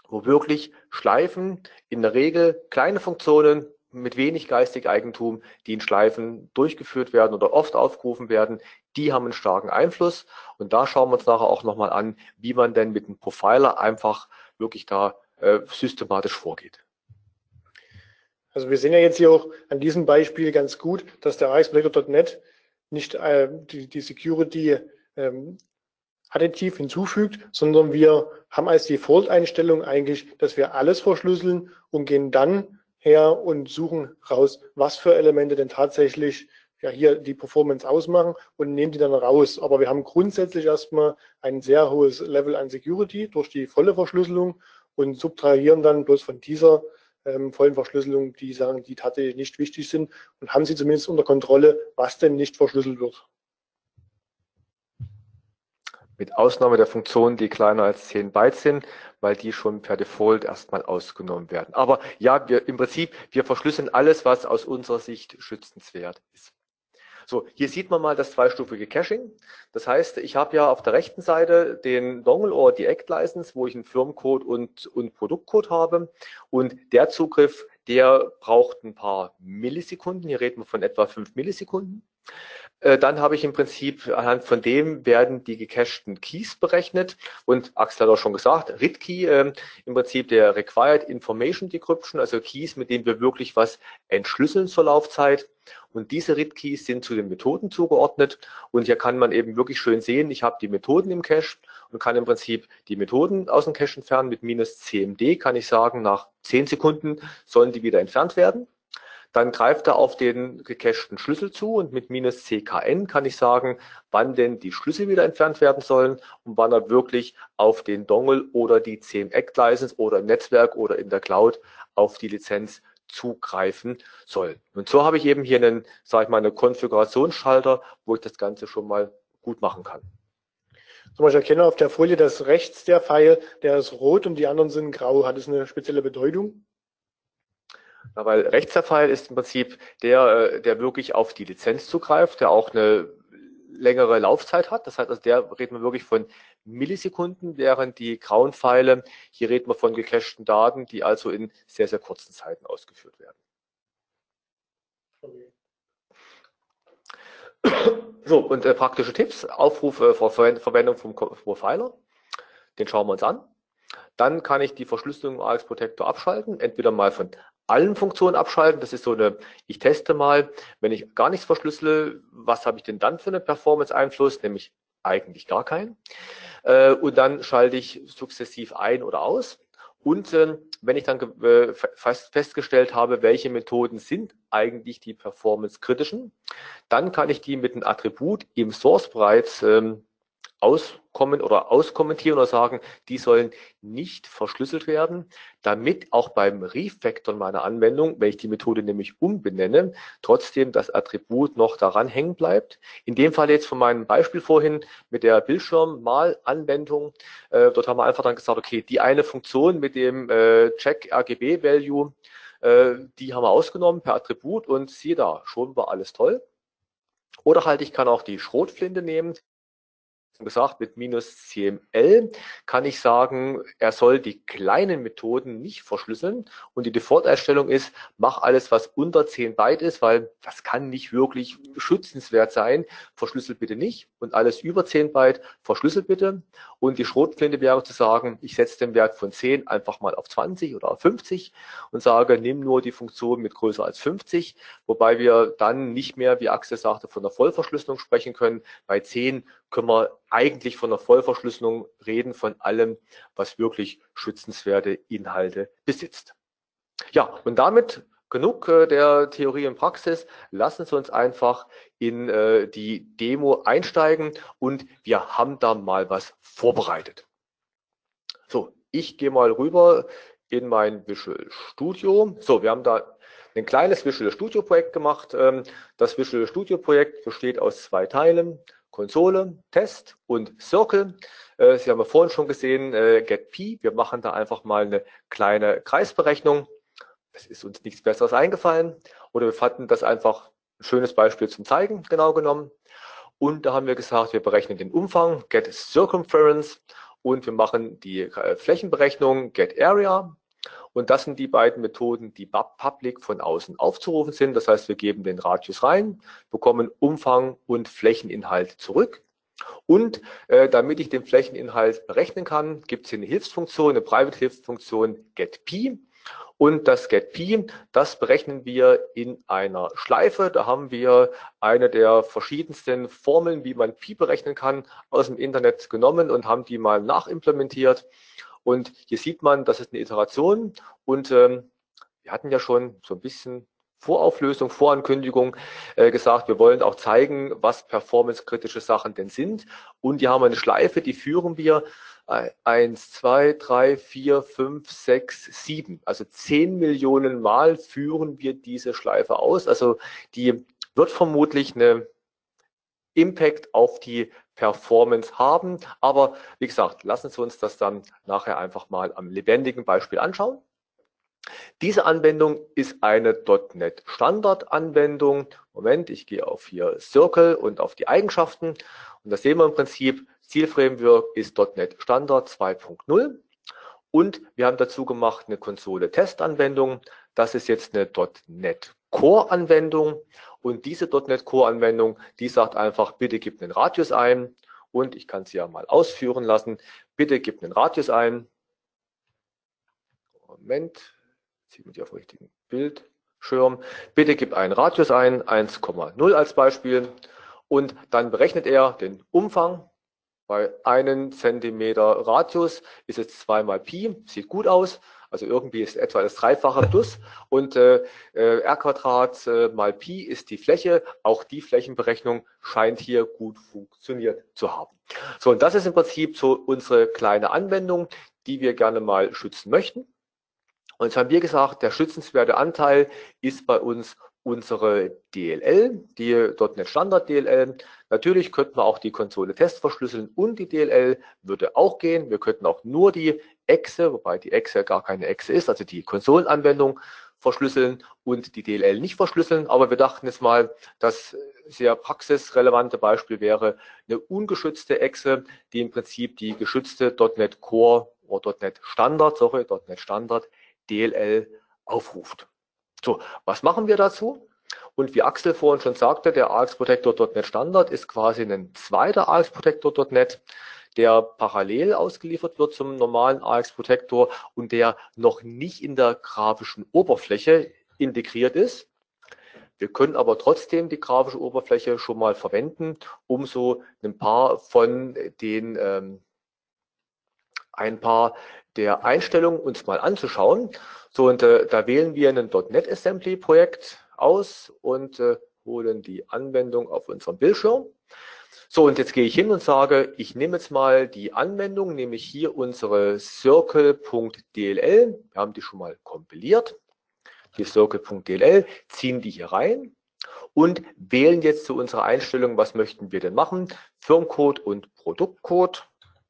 wo wirklich Schleifen in der Regel kleine Funktionen mit wenig geistig Eigentum, die in Schleifen durchgeführt werden oder oft aufgerufen werden, die haben einen starken Einfluss. Und da schauen wir uns nachher auch nochmal an, wie man denn mit einem Profiler einfach wirklich da äh, systematisch vorgeht. Also wir sehen ja jetzt hier auch an diesem Beispiel ganz gut, dass der AXBreaker.net nicht äh, die, die Security ähm, additiv hinzufügt, sondern wir haben als Default-Einstellung eigentlich, dass wir alles verschlüsseln und gehen dann her und suchen raus, was für Elemente denn tatsächlich ja hier die Performance ausmachen und nehmen die dann raus. Aber wir haben grundsätzlich erstmal ein sehr hohes Level an Security durch die volle Verschlüsselung und subtrahieren dann bloß von dieser ähm, vollen Verschlüsselung die Sachen, die tatsächlich nicht wichtig sind und haben sie zumindest unter Kontrolle, was denn nicht verschlüsselt wird mit Ausnahme der Funktionen, die kleiner als 10 Byte sind, weil die schon per Default erstmal ausgenommen werden. Aber ja, wir im Prinzip, wir verschlüsseln alles, was aus unserer Sicht schützenswert ist. So, hier sieht man mal das zweistufige Caching. Das heißt, ich habe ja auf der rechten Seite den Dongle oder die Act License, wo ich einen Firmencode und, und Produktcode habe. Und der Zugriff, der braucht ein paar Millisekunden. Hier reden wir von etwa fünf Millisekunden. Äh, dann habe ich im Prinzip anhand von dem werden die gecachten Keys berechnet und Axel hat auch schon gesagt, RIT-Key, äh, im Prinzip der Required Information Decryption, also Keys, mit denen wir wirklich was entschlüsseln zur Laufzeit. Und diese RIT-Keys sind zu den Methoden zugeordnet und hier kann man eben wirklich schön sehen, ich habe die Methoden im Cache und kann im Prinzip die Methoden aus dem Cache entfernen. Mit minus CMD kann ich sagen, nach 10 Sekunden sollen die wieder entfernt werden. Dann greift er auf den gecachten Schlüssel zu und mit minus CKN kann ich sagen, wann denn die Schlüssel wieder entfernt werden sollen und wann er wirklich auf den Dongle oder die CMX-License oder im Netzwerk oder in der Cloud auf die Lizenz zugreifen soll. Und so habe ich eben hier einen, sage ich mal, einen Konfigurationsschalter, wo ich das Ganze schon mal gut machen kann. Zum Beispiel erkenne auf der Folie, dass rechts der Pfeil, der ist rot und die anderen sind grau. Hat es eine spezielle Bedeutung? Na, weil Rechtszerfall ist im Prinzip der, äh, der wirklich auf die Lizenz zugreift, der auch eine längere Laufzeit hat. Das heißt, also der reden wir wirklich von Millisekunden, während die grauen Pfeile, hier reden wir von gecachten Daten, die also in sehr, sehr kurzen Zeiten ausgeführt werden. So, und äh, praktische Tipps, Aufruf äh, Verwendung vom Profiler, den schauen wir uns an. Dann kann ich die Verschlüsselung im AX Protector abschalten, entweder mal von allen Funktionen abschalten. Das ist so eine, ich teste mal, wenn ich gar nichts verschlüssele, was habe ich denn dann für einen Performance-Einfluss? Nämlich eigentlich gar keinen. Äh, und dann schalte ich sukzessiv ein oder aus. Und äh, wenn ich dann äh, fest, festgestellt habe, welche Methoden sind eigentlich die performance-kritischen, dann kann ich die mit einem Attribut im Source bereits ähm, auskommen oder auskommentieren oder sagen, die sollen nicht verschlüsselt werden, damit auch beim Refactoren meiner Anwendung, wenn ich die Methode nämlich umbenenne, trotzdem das Attribut noch daran hängen bleibt. In dem Fall jetzt von meinem Beispiel vorhin mit der Bildschirmmal-Anwendung, äh, dort haben wir einfach dann gesagt, okay, die eine Funktion mit dem äh, Check RGB Value, äh, die haben wir ausgenommen per Attribut und siehe da, schon war alles toll. Oder halt, ich kann auch die Schrotflinte nehmen, gesagt, mit minus CML kann ich sagen, er soll die kleinen Methoden nicht verschlüsseln. Und die Default-Einstellung ist, mach alles, was unter 10 Byte ist, weil das kann nicht wirklich schützenswert sein, verschlüsselt bitte nicht und alles über 10 Byte verschlüsselt bitte und die Schrotflinte wäre zu sagen, ich setze den Wert von 10 einfach mal auf 20 oder auf 50 und sage, nimm nur die Funktion mit größer als 50, wobei wir dann nicht mehr, wie Axel sagte, von der Vollverschlüsselung sprechen können. Bei 10 können wir eigentlich von der Vollverschlüsselung reden, von allem, was wirklich schützenswerte Inhalte besitzt. Ja, und damit genug äh, der Theorie und Praxis. Lassen Sie uns einfach in äh, die Demo einsteigen und wir haben da mal was vorbereitet. So, ich gehe mal rüber in mein Visual Studio. So, wir haben da ein kleines Visual Studio Projekt gemacht. Ähm, das Visual Studio Projekt besteht aus zwei Teilen. Konsole, Test und Circle. Äh, Sie haben ja vorhin schon gesehen, äh, GetP. Wir machen da einfach mal eine kleine Kreisberechnung. Es ist uns nichts Besseres eingefallen. Oder wir fanden das einfach ein schönes Beispiel zum Zeigen, genau genommen. Und da haben wir gesagt, wir berechnen den Umfang, Get Circumference, und wir machen die äh, Flächenberechnung, Get Area. Und das sind die beiden Methoden, die public von außen aufzurufen sind. Das heißt, wir geben den Radius rein, bekommen Umfang und Flächeninhalt zurück. Und äh, damit ich den Flächeninhalt berechnen kann, gibt es hier eine Hilfsfunktion, eine Private-Hilfsfunktion getP. Und das getP, das berechnen wir in einer Schleife. Da haben wir eine der verschiedensten Formeln, wie man Pi berechnen kann, aus dem Internet genommen und haben die mal nachimplementiert. Und hier sieht man, das ist eine Iteration und ähm, wir hatten ja schon so ein bisschen Vorauflösung, Vorankündigung äh, gesagt, wir wollen auch zeigen, was performance-kritische Sachen denn sind. Und hier haben wir eine Schleife, die führen wir eins, zwei, drei, vier, fünf, sechs, sieben. Also zehn Millionen Mal führen wir diese Schleife aus. Also die wird vermutlich eine Impact auf die Performance haben. Aber wie gesagt, lassen Sie uns das dann nachher einfach mal am lebendigen Beispiel anschauen. Diese Anwendung ist eine .NET Standardanwendung. Moment, ich gehe auf hier Circle und auf die Eigenschaften. Und das sehen wir im Prinzip. Zielframework ist .NET Standard 2.0. Und wir haben dazu gemacht eine Konsole-Testanwendung. Das ist jetzt eine .NET Core-Anwendung. Und diese .NET Core-Anwendung, die sagt einfach, bitte gib einen Radius ein. Und ich kann sie ja mal ausführen lassen. Bitte gib einen Radius ein. Moment, sieht man die auf dem richtigen Bildschirm. Bitte gib einen Radius ein, 1,0 als Beispiel. Und dann berechnet er den Umfang. Bei einem Zentimeter Radius ist es zweimal Pi, sieht gut aus. Also irgendwie ist etwa das Dreifache plus und äh, äh, r Quadrat äh, mal Pi ist die Fläche. Auch die Flächenberechnung scheint hier gut funktioniert zu haben. So, und das ist im Prinzip so unsere kleine Anwendung, die wir gerne mal schützen möchten. Und jetzt haben wir gesagt, der schützenswerte Anteil ist bei uns unsere DLL, die .NET Standard DLL. Natürlich könnten wir auch die Konsole Test verschlüsseln und die DLL würde auch gehen. Wir könnten auch nur die Exe, wobei die Exe gar keine Exe ist, also die Konsolenanwendung verschlüsseln und die DLL nicht verschlüsseln. Aber wir dachten jetzt mal, das sehr praxisrelevante Beispiel wäre eine ungeschützte Exe, die im Prinzip die geschützte .NET Core oder .NET Standard, sorry, .NET Standard DLL aufruft. So, was machen wir dazu? Und wie Axel vorhin schon sagte, der AX Protector.NET Standard ist quasi ein zweiter AX Protector.NET, der parallel ausgeliefert wird zum normalen AX Protector und der noch nicht in der grafischen Oberfläche integriert ist. Wir können aber trotzdem die grafische Oberfläche schon mal verwenden, um so ein paar von den ähm, ein paar der Einstellungen uns mal anzuschauen. So, und äh, da wählen wir ein .NET Assembly Projekt aus und äh, holen die Anwendung auf unserem Bildschirm. So, und jetzt gehe ich hin und sage, ich nehme jetzt mal die Anwendung, nämlich hier unsere circle.dll. Wir haben die schon mal kompiliert. Die circle.dll, ziehen die hier rein und wählen jetzt zu unserer Einstellung, was möchten wir denn machen? Firmcode und Produktcode.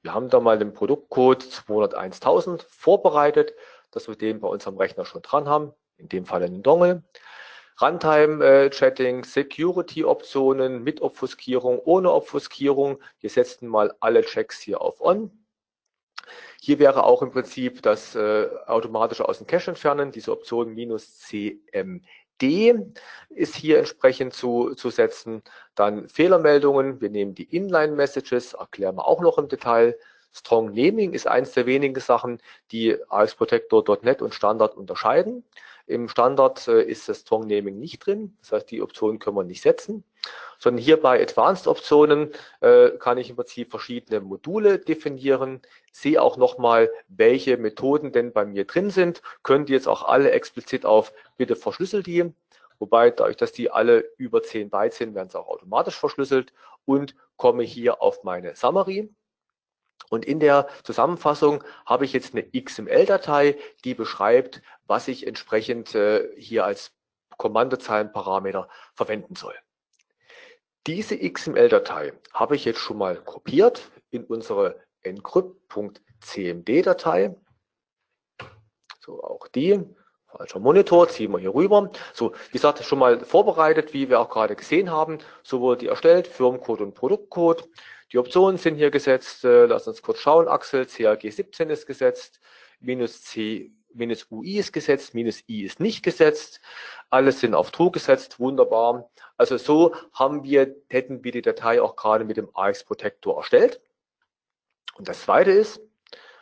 Wir haben da mal den Produktcode 201.000 vorbereitet, dass wir den bei unserem Rechner schon dran haben, in dem Fall einen Dongle. Runtime-Chatting, Security-Optionen mit Obfuskierung, ohne Obfuskierung. Wir setzen mal alle Checks hier auf On. Hier wäre auch im Prinzip das äh, automatische aus dem Cache entfernen, diese Option minus CMD ist hier entsprechend zu, zu setzen. Dann Fehlermeldungen, wir nehmen die Inline-Messages, erklären wir auch noch im Detail. Strong Naming ist eines der wenigen Sachen, die AX Protector.NET und Standard unterscheiden. Im Standard äh, ist das Strong Naming nicht drin, das heißt, die Optionen können wir nicht setzen, sondern hier bei Advanced Optionen äh, kann ich im Prinzip verschiedene Module definieren, sehe auch nochmal, welche Methoden denn bei mir drin sind, könnt ihr jetzt auch alle explizit auf bitte verschlüsselt die, wobei dadurch, dass die alle über 10 Byte sind, werden sie auch automatisch verschlüsselt und komme hier auf meine Summary. Und in der Zusammenfassung habe ich jetzt eine XML-Datei, die beschreibt, was ich entsprechend äh, hier als Kommandozeilenparameter verwenden soll. Diese XML-Datei habe ich jetzt schon mal kopiert in unsere encrypt.cmd-Datei. So, auch die. Falscher Monitor, ziehen wir hier rüber. So, wie gesagt, schon mal vorbereitet, wie wir auch gerade gesehen haben. So wurde die erstellt, Firmencode und Produktcode. Die Optionen sind hier gesetzt. Äh, lass uns kurz schauen. Axel CAG 17 ist gesetzt. Minus C, minus UI ist gesetzt. Minus I ist nicht gesetzt. Alles sind auf True gesetzt. Wunderbar. Also so haben wir, hätten wir die Datei auch gerade mit dem AX Protector erstellt. Und das zweite ist,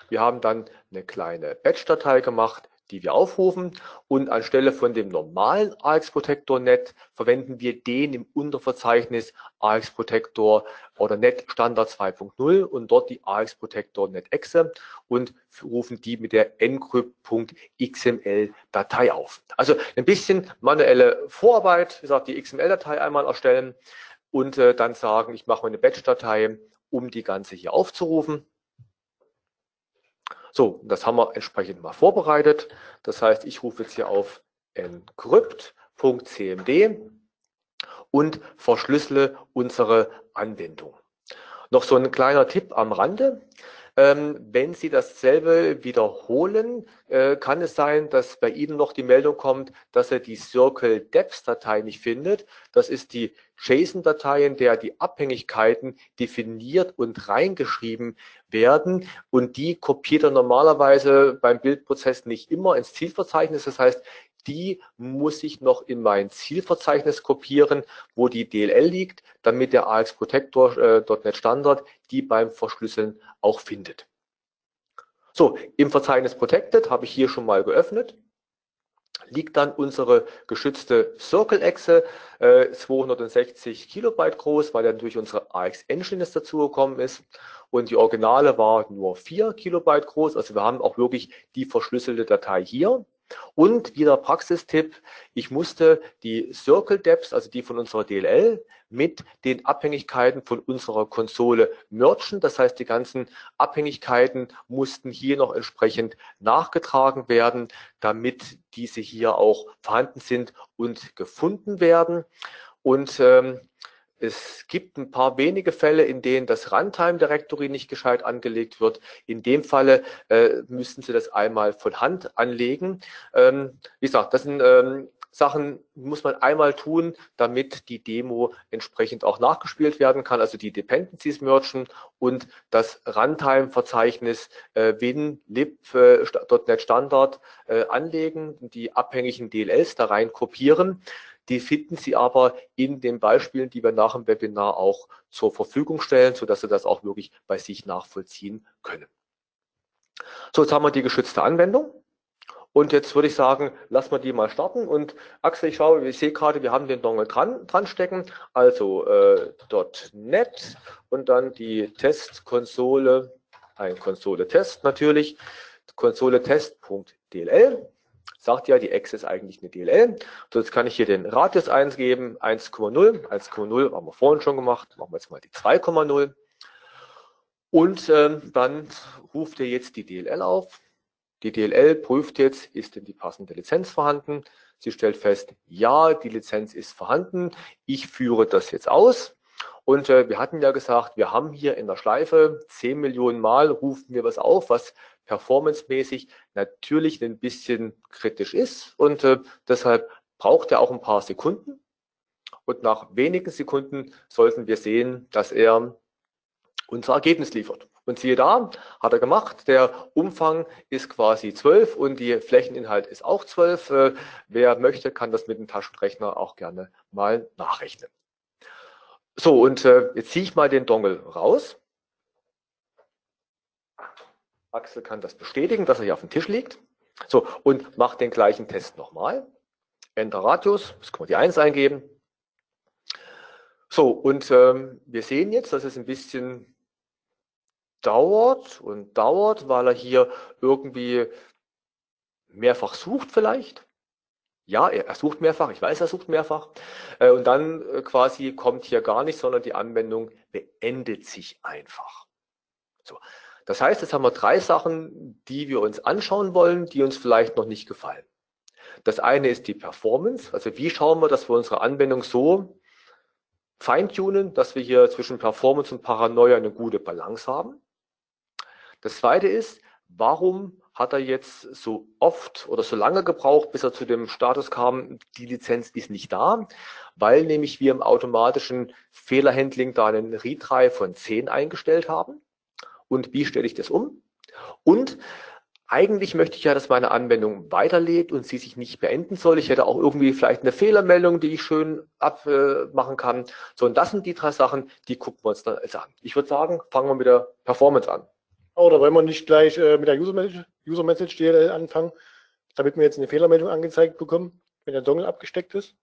wir haben dann eine kleine Batch-Datei gemacht, die wir aufrufen und anstelle von dem normalen AX Protector Net verwenden wir den im Unterverzeichnis AX Protector oder Net Standard 2.0 und dort die AX Protector Net Exe und rufen die mit der encrypt.xml Datei auf. Also ein bisschen manuelle Vorarbeit, wie gesagt, die XML Datei einmal erstellen und äh, dann sagen, ich mache eine Batch Datei, um die ganze hier aufzurufen. So, das haben wir entsprechend mal vorbereitet. Das heißt, ich rufe jetzt hier auf encrypt.cmd und verschlüssele unsere Anwendung. Noch so ein kleiner Tipp am Rande. Ähm, wenn Sie dasselbe wiederholen, äh, kann es sein, dass bei Ihnen noch die Meldung kommt, dass er die Circle Depths Datei nicht findet. Das ist die JSON-Datei, in der die Abhängigkeiten definiert und reingeschrieben werden. Und die kopiert er normalerweise beim Bildprozess nicht immer ins Zielverzeichnis. Das heißt, die muss ich noch in mein Zielverzeichnis kopieren, wo die DLL liegt, damit der AX Protector.NET äh, Standard die beim Verschlüsseln auch findet. So, im Verzeichnis Protected habe ich hier schon mal geöffnet liegt dann unsere geschützte Circle-Echse, äh, 260 Kilobyte groß, weil durch unsere AX Engine es dazugekommen ist. Und die Originale war nur 4 Kilobyte groß. Also wir haben auch wirklich die verschlüsselte Datei hier. Und wieder Praxistipp, ich musste die Circle Depths, also die von unserer DLL, mit den Abhängigkeiten von unserer Konsole merchen. Das heißt, die ganzen Abhängigkeiten mussten hier noch entsprechend nachgetragen werden, damit diese hier auch vorhanden sind und gefunden werden. Und ähm, es gibt ein paar wenige Fälle, in denen das Runtime Directory nicht gescheit angelegt wird. In dem Falle äh, müssten Sie das einmal von Hand anlegen. Ähm, wie gesagt, das sind ähm, Sachen, muss man einmal tun, damit die Demo entsprechend auch nachgespielt werden kann. Also die Dependencies mergen und das Runtime-Verzeichnis äh, win lib.net äh, Standard äh, anlegen, die abhängigen DLLs da rein kopieren. Die finden Sie aber in den Beispielen, die wir nach dem Webinar auch zur Verfügung stellen, sodass Sie das auch wirklich bei sich nachvollziehen können. So, jetzt haben wir die geschützte Anwendung. Und jetzt würde ich sagen, lass mal die mal starten. Und Axel, ich schaue, ich sehe gerade, wir haben den Dongle dran, dran stecken. Also äh, .NET und dann die Testkonsole, ein Konsole-Test natürlich, Konsole-Test.dll sagt ja, die X ist eigentlich eine DLL. So, jetzt kann ich hier den Radius eingeben, 1,0. 1,0 haben wir vorhin schon gemacht. Machen wir jetzt mal die 2,0. Und ähm, dann ruft er jetzt die DLL auf. Die DLL prüft jetzt, ist denn die passende Lizenz vorhanden. Sie stellt fest, ja, die Lizenz ist vorhanden. Ich führe das jetzt aus. Und äh, wir hatten ja gesagt, wir haben hier in der Schleife 10 Millionen Mal rufen wir was auf, was performancemäßig natürlich ein bisschen kritisch ist. Und äh, deshalb braucht er auch ein paar Sekunden. Und nach wenigen Sekunden sollten wir sehen, dass er unser Ergebnis liefert. Und siehe da, hat er gemacht. Der Umfang ist quasi 12 und die Flächeninhalt ist auch 12. Äh, wer möchte, kann das mit dem Taschenrechner auch gerne mal nachrechnen. So, und äh, jetzt ziehe ich mal den Dongle raus. Axel kann das bestätigen, dass er hier auf dem Tisch liegt. So, und macht den gleichen Test nochmal. Enter Radius, das kann man die 1 eingeben. So, und ähm, wir sehen jetzt, dass es ein bisschen dauert und dauert, weil er hier irgendwie mehrfach sucht vielleicht. Ja, er, sucht mehrfach, ich weiß, er sucht mehrfach. Äh, und dann äh, quasi kommt hier gar nicht, sondern die Anwendung beendet sich einfach. So. Das heißt, jetzt haben wir drei Sachen, die wir uns anschauen wollen, die uns vielleicht noch nicht gefallen. Das eine ist die Performance, also wie schauen wir, dass wir unsere Anwendung so feintunen, dass wir hier zwischen Performance und Paranoia eine gute Balance haben. Das zweite ist, warum hat er jetzt so oft oder so lange gebraucht, bis er zu dem Status kam, die Lizenz ist nicht da, weil nämlich wir im automatischen Fehlerhandling da einen Retry von 10 eingestellt haben. Und wie stelle ich das um? Und eigentlich möchte ich ja, dass meine Anwendung weiterlebt und sie sich nicht beenden soll. Ich hätte auch irgendwie vielleicht eine Fehlermeldung, die ich schön abmachen kann. So, und das sind die drei Sachen, die gucken wir uns dann jetzt an. Ich würde sagen, fangen wir mit der Performance an. Oder wollen wir nicht gleich äh, mit der User Message, User Message DLL anfangen, damit wir jetzt eine Fehlermeldung angezeigt bekommen, wenn der Dongle abgesteckt ist?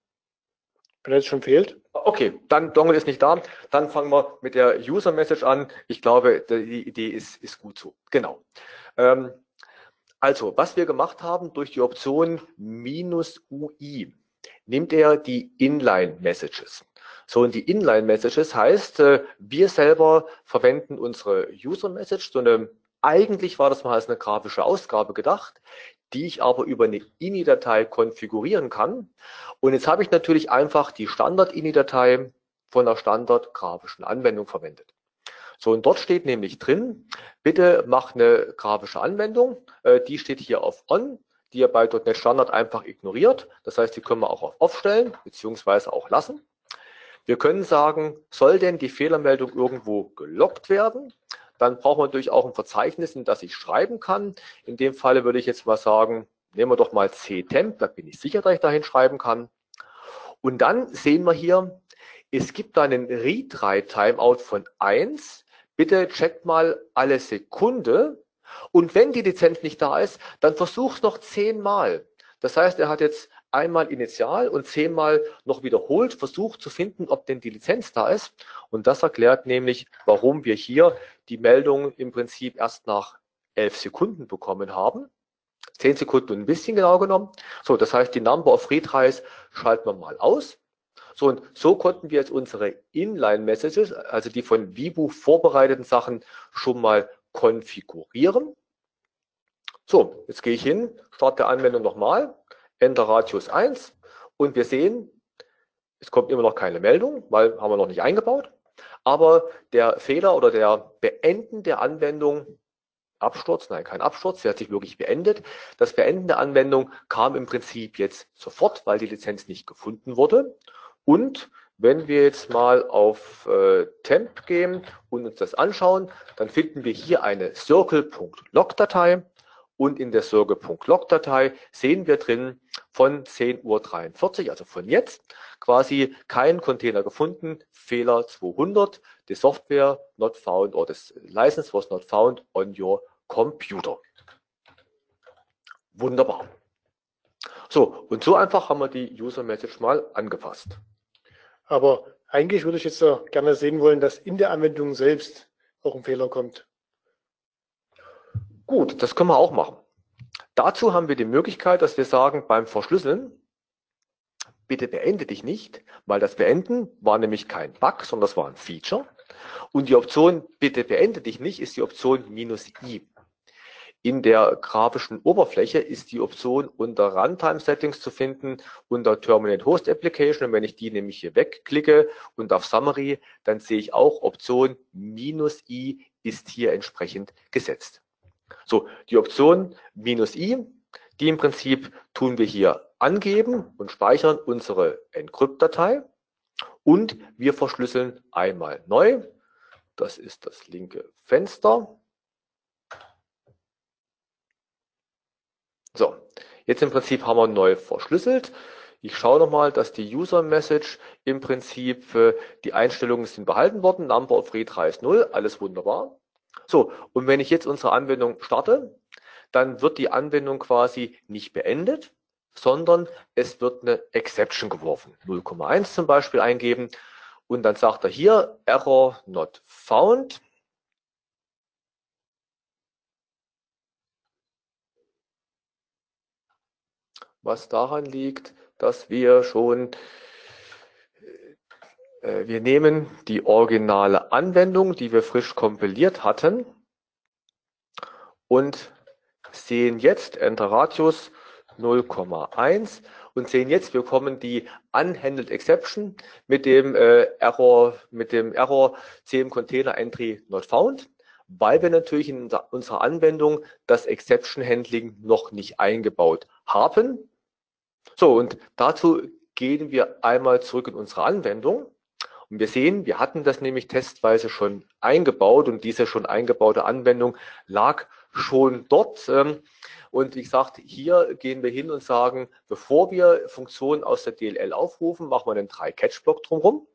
Wenn er jetzt schon fehlt? Okay, dann Dongle ist nicht da. Dann fangen wir mit der User Message an. Ich glaube, die Idee ist, ist gut so. Genau. Ähm, also, was wir gemacht haben durch die Option minus UI, nimmt er die Inline Messages. So, und die Inline Messages heißt, äh, wir selber verwenden unsere User Message, so eine, eigentlich war das mal als eine grafische Ausgabe gedacht, die ich aber über eine INI-Datei konfigurieren kann. Und jetzt habe ich natürlich einfach die Standard-INI-Datei von einer standard-grafischen Anwendung verwendet. So, und dort steht nämlich drin, bitte mach eine grafische Anwendung. Äh, die steht hier auf On, die ihr bei .NET Standard einfach ignoriert. Das heißt, die können wir auch auf Off stellen, beziehungsweise auch lassen. Wir können sagen, soll denn die Fehlermeldung irgendwo gelockt werden? Dann brauchen wir natürlich auch ein Verzeichnis, in das ich schreiben kann. In dem Falle würde ich jetzt mal sagen, nehmen wir doch mal ctemp, da bin ich sicher, dass ich dahin schreiben kann. Und dann sehen wir hier, es gibt einen Retry-Timeout von 1 bitte checkt mal alle Sekunde. Und wenn die Lizenz nicht da ist, dann versuch's noch zehnmal. Das heißt, er hat jetzt einmal initial und zehnmal noch wiederholt versucht zu finden, ob denn die Lizenz da ist. Und das erklärt nämlich, warum wir hier die Meldung im Prinzip erst nach elf Sekunden bekommen haben. Zehn Sekunden und ein bisschen genau genommen. So, das heißt, die Number of Retries schalten wir mal aus. So, und so konnten wir jetzt unsere Inline-Messages, also die von Vibu vorbereiteten Sachen, schon mal konfigurieren. So, jetzt gehe ich hin, starte Anwendung nochmal, Enter Radius 1 und wir sehen, es kommt immer noch keine Meldung, weil haben wir noch nicht eingebaut. Aber der Fehler oder der Beenden der Anwendung, Absturz, nein, kein Absturz, der hat sich wirklich beendet. Das Beenden der Anwendung kam im Prinzip jetzt sofort, weil die Lizenz nicht gefunden wurde. Und wenn wir jetzt mal auf äh, temp gehen und uns das anschauen, dann finden wir hier eine circle.log-Datei und in der circle.log-Datei sehen wir drin von 10.43 Uhr, also von jetzt, quasi kein Container gefunden, Fehler 200, the software not found or the license was not found on your computer. Wunderbar. So, und so einfach haben wir die User Message mal angepasst. Aber eigentlich würde ich jetzt gerne sehen wollen, dass in der Anwendung selbst auch ein Fehler kommt. Gut, das können wir auch machen. Dazu haben wir die Möglichkeit, dass wir sagen, beim Verschlüsseln, bitte beende dich nicht, weil das Beenden war nämlich kein Bug, sondern das war ein Feature. Und die Option, bitte beende dich nicht, ist die Option minus i. In der grafischen Oberfläche ist die Option unter Runtime Settings zu finden, unter Terminate Host Application. Und wenn ich die nämlich hier wegklicke und auf Summary, dann sehe ich auch Option minus i ist hier entsprechend gesetzt. So, die Option minus i, die im Prinzip tun wir hier angeben und speichern unsere Encrypt-Datei und wir verschlüsseln einmal neu. Das ist das linke Fenster. So, jetzt im Prinzip haben wir neu verschlüsselt. Ich schaue nochmal, dass die User Message im Prinzip, äh, die Einstellungen sind behalten worden. Number of Retries 0, alles wunderbar. So, und wenn ich jetzt unsere Anwendung starte, dann wird die Anwendung quasi nicht beendet, sondern es wird eine Exception geworfen. 0,1 zum Beispiel eingeben und dann sagt er hier Error not found. Was daran liegt, dass wir schon, wir nehmen die originale Anwendung, die wir frisch kompiliert hatten und sehen jetzt Enter Radius 0,1 und sehen jetzt, wir bekommen die Unhandled Exception mit dem äh, Error, mit dem Error CM Container Entry not found, weil wir natürlich in unserer Anwendung das Exception Handling noch nicht eingebaut haben. So, und dazu gehen wir einmal zurück in unsere Anwendung. Und wir sehen, wir hatten das nämlich testweise schon eingebaut und diese schon eingebaute Anwendung lag schon dort. Ähm, und wie gesagt, hier gehen wir hin und sagen, bevor wir Funktionen aus der DLL aufrufen, machen wir einen 3-Catch-Block drumherum.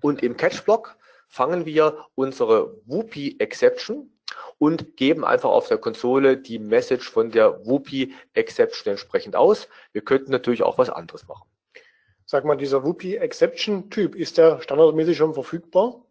Und im Catch-Block fangen wir unsere Whoopi-Exception und geben einfach auf der Konsole die Message von der Whoopi-Exception entsprechend aus. Wir könnten natürlich auch was anderes machen. Sag mal, dieser Whoopi-Exception-Typ, ist der standardmäßig schon verfügbar?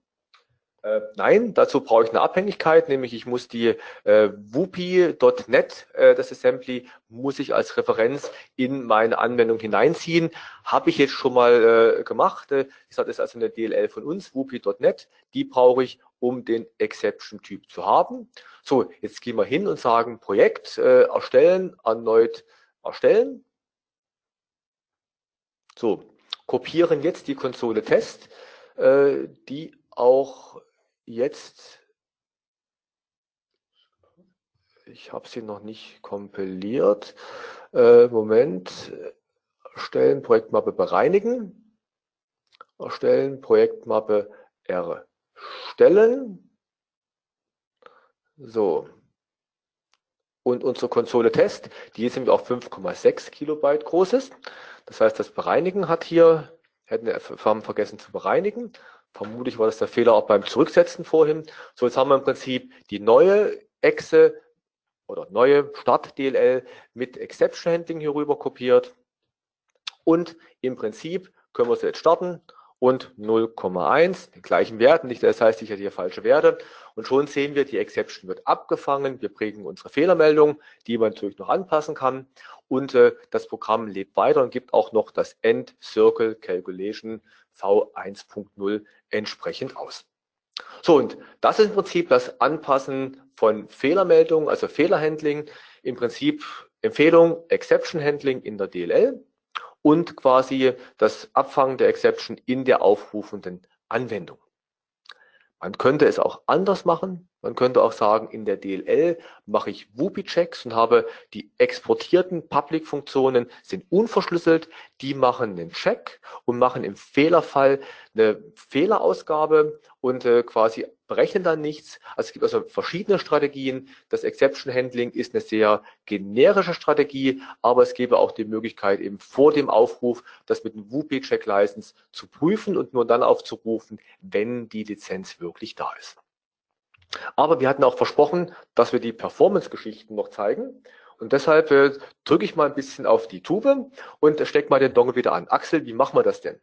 Äh, nein, dazu brauche ich eine Abhängigkeit, nämlich ich muss die äh, WUPI.NET, äh, das Assembly, muss ich als Referenz in meine Anwendung hineinziehen. Habe ich jetzt schon mal äh, gemacht. Äh, ich sage, das ist also eine DLL von uns, WUPI.NET. Die brauche ich, um den Exception-Typ zu haben. So, jetzt gehen wir hin und sagen Projekt äh, erstellen, erneut erstellen. So, kopieren jetzt die Konsole Test, äh, die auch jetzt, ich habe sie noch nicht kompiliert, äh, Moment, erstellen, Projektmappe bereinigen, erstellen, Projektmappe erstellen. So. Und unsere Konsole Test, die ist nämlich auch 5,6 Kilobyte groß ist. Das heißt, das Bereinigen hat hier, hätten wir vergessen zu bereinigen. Vermutlich war das der Fehler auch beim Zurücksetzen vorhin. So, jetzt haben wir im Prinzip die neue Exe oder neue Start DLL mit Exception Handling hier rüber kopiert. Und im Prinzip können wir sie jetzt starten und 0,1, den gleichen Wert, nicht das heißt, ich hätte hier falsche Werte. Und schon sehen wir, die Exception wird abgefangen. Wir prägen unsere Fehlermeldung, die man natürlich noch anpassen kann. Und äh, das Programm lebt weiter und gibt auch noch das End Circle Calculation V1.0 entsprechend aus. So, und das ist im Prinzip das Anpassen von Fehlermeldungen, also Fehlerhandling. Im Prinzip Empfehlung Exception Handling in der DLL und quasi das Abfangen der Exception in der aufrufenden Anwendung. Man könnte es auch anders machen. Man könnte auch sagen, in der DLL mache ich Whoopi-Checks und habe die exportierten Public-Funktionen sind unverschlüsselt. Die machen einen Check und machen im Fehlerfall eine Fehlerausgabe und äh, quasi berechnen dann nichts. Also es gibt also verschiedene Strategien. Das Exception Handling ist eine sehr generische Strategie, aber es gäbe auch die Möglichkeit, eben vor dem Aufruf das mit einem WP-Check-License zu prüfen und nur dann aufzurufen, wenn die Lizenz wirklich da ist. Aber wir hatten auch versprochen, dass wir die Performance-Geschichten noch zeigen. Und deshalb äh, drücke ich mal ein bisschen auf die Tube und stecke mal den Dongle wieder an. Axel, wie machen wir das denn?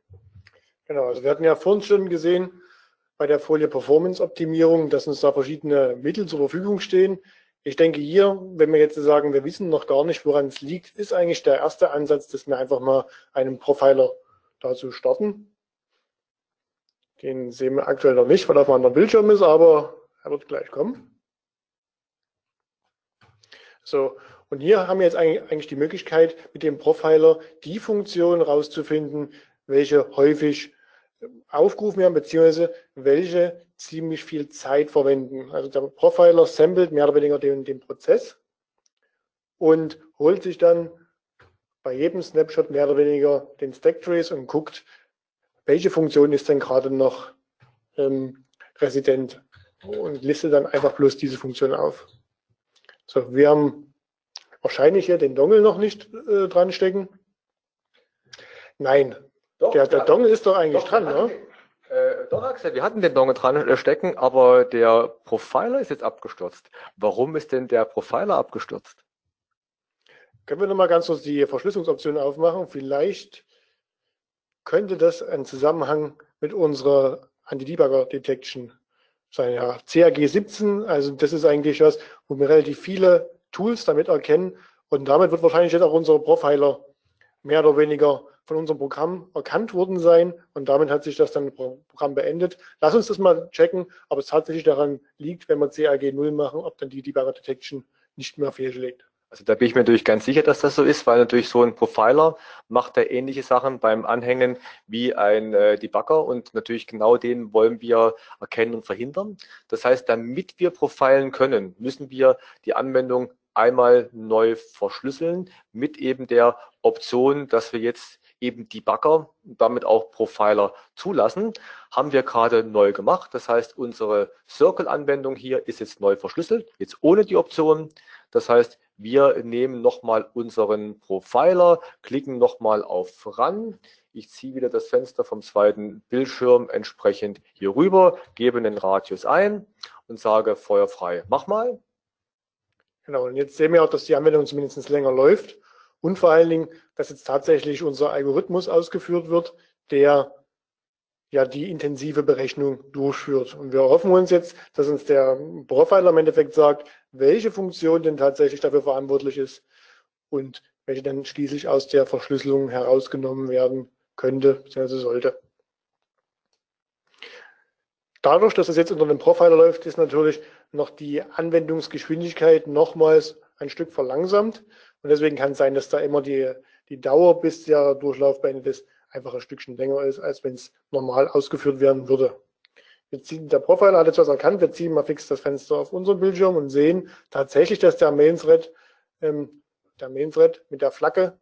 Genau, also wir hatten ja vorhin schon gesehen, bei der Folie Performance-Optimierung, dass uns da verschiedene Mittel zur Verfügung stehen. Ich denke hier, wenn wir jetzt sagen, wir wissen noch gar nicht, woran es liegt, ist eigentlich der erste Ansatz, dass wir einfach mal einen Profiler dazu starten. Den sehen wir aktuell noch nicht, weil er auf einem anderen Bildschirm ist, aber er wird gleich kommen. So, und hier haben wir jetzt eigentlich die Möglichkeit, mit dem Profiler die Funktion rauszufinden, welche häufig aufgerufen werden, beziehungsweise welche ziemlich viel Zeit verwenden. Also der Profiler samplet mehr oder weniger den, den Prozess und holt sich dann bei jedem Snapshot mehr oder weniger den Stack Trace und guckt, welche Funktion ist denn gerade noch ähm, resident und listet dann einfach bloß diese Funktion auf. So, wir haben wahrscheinlich hier den Dongle noch nicht äh, dran stecken. Nein, doch, der, der Dongle ist doch eigentlich doch, dran, ne? Äh, doch, Axel, wir hatten den Dongle dran äh, stecken, aber der Profiler ist jetzt abgestürzt. Warum ist denn der Profiler abgestürzt? Können wir nochmal ganz kurz die Verschlüsselungsoption aufmachen? Vielleicht könnte das ein Zusammenhang mit unserer Anti-Debugger-Detection. Ja, CAG 17, also das ist eigentlich was, wo wir relativ viele Tools damit erkennen und damit wird wahrscheinlich jetzt auch unser Profiler mehr oder weniger von unserem Programm erkannt worden sein und damit hat sich das dann Programm beendet. Lass uns das mal checken, ob es tatsächlich daran liegt, wenn wir CAG 0 machen, ob dann die Debugger Detection nicht mehr fehlschlägt. Also da bin ich mir natürlich ganz sicher, dass das so ist, weil natürlich so ein Profiler macht da ähnliche Sachen beim Anhängen wie ein äh, Debugger und natürlich genau den wollen wir erkennen und verhindern. Das heißt, damit wir profilen können, müssen wir die Anwendung einmal neu verschlüsseln mit eben der Option, dass wir jetzt eben Debugger, damit auch Profiler zulassen, haben wir gerade neu gemacht. Das heißt, unsere Circle-Anwendung hier ist jetzt neu verschlüsselt, jetzt ohne die Option. Das heißt, wir nehmen nochmal unseren Profiler, klicken nochmal auf Run. Ich ziehe wieder das Fenster vom zweiten Bildschirm entsprechend hier rüber, gebe den Radius ein und sage feuerfrei. Mach mal. Genau, und jetzt sehen wir auch, dass die Anwendung zumindest länger läuft und vor allen Dingen, dass jetzt tatsächlich unser Algorithmus ausgeführt wird, der ja die intensive Berechnung durchführt. Und wir hoffen uns jetzt, dass uns der Profiler im Endeffekt sagt, welche Funktion denn tatsächlich dafür verantwortlich ist und welche dann schließlich aus der Verschlüsselung herausgenommen werden könnte bzw. sollte. Dadurch, dass es jetzt unter dem Profiler läuft, ist natürlich noch die Anwendungsgeschwindigkeit nochmals ein Stück verlangsamt. Und deswegen kann es sein, dass da immer die, die Dauer, bis der Durchlauf beendet ist, einfach ein Stückchen länger ist, als wenn es normal ausgeführt werden würde. Wir ziehen, der Profiler hat jetzt was erkannt, wir ziehen mal fix das Fenster auf unseren Bildschirm und sehen tatsächlich, dass der Main-Thread, ähm, der Main-Thread mit der Flagge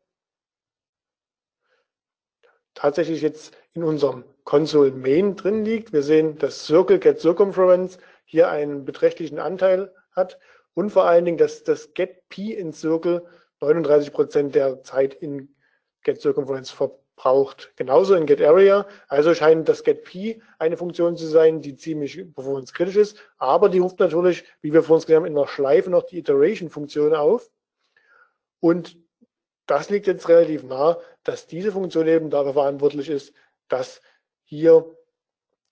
tatsächlich jetzt in unserem Console Main drin liegt. Wir sehen, dass Circle Get Circumference hier einen beträchtlichen Anteil hat und vor allen Dingen, dass das Get P in Circle 39 Prozent der Zeit in Get Circumference verbraucht. Genauso in Get Area. Also scheint das Get P eine Funktion zu sein, die ziemlich performancekritisch ist. Aber die ruft natürlich, wie wir vorhin gesehen haben, in der Schleife noch die Iteration-Funktion auf. Und das liegt jetzt relativ nah, dass diese Funktion eben dafür verantwortlich ist, dass hier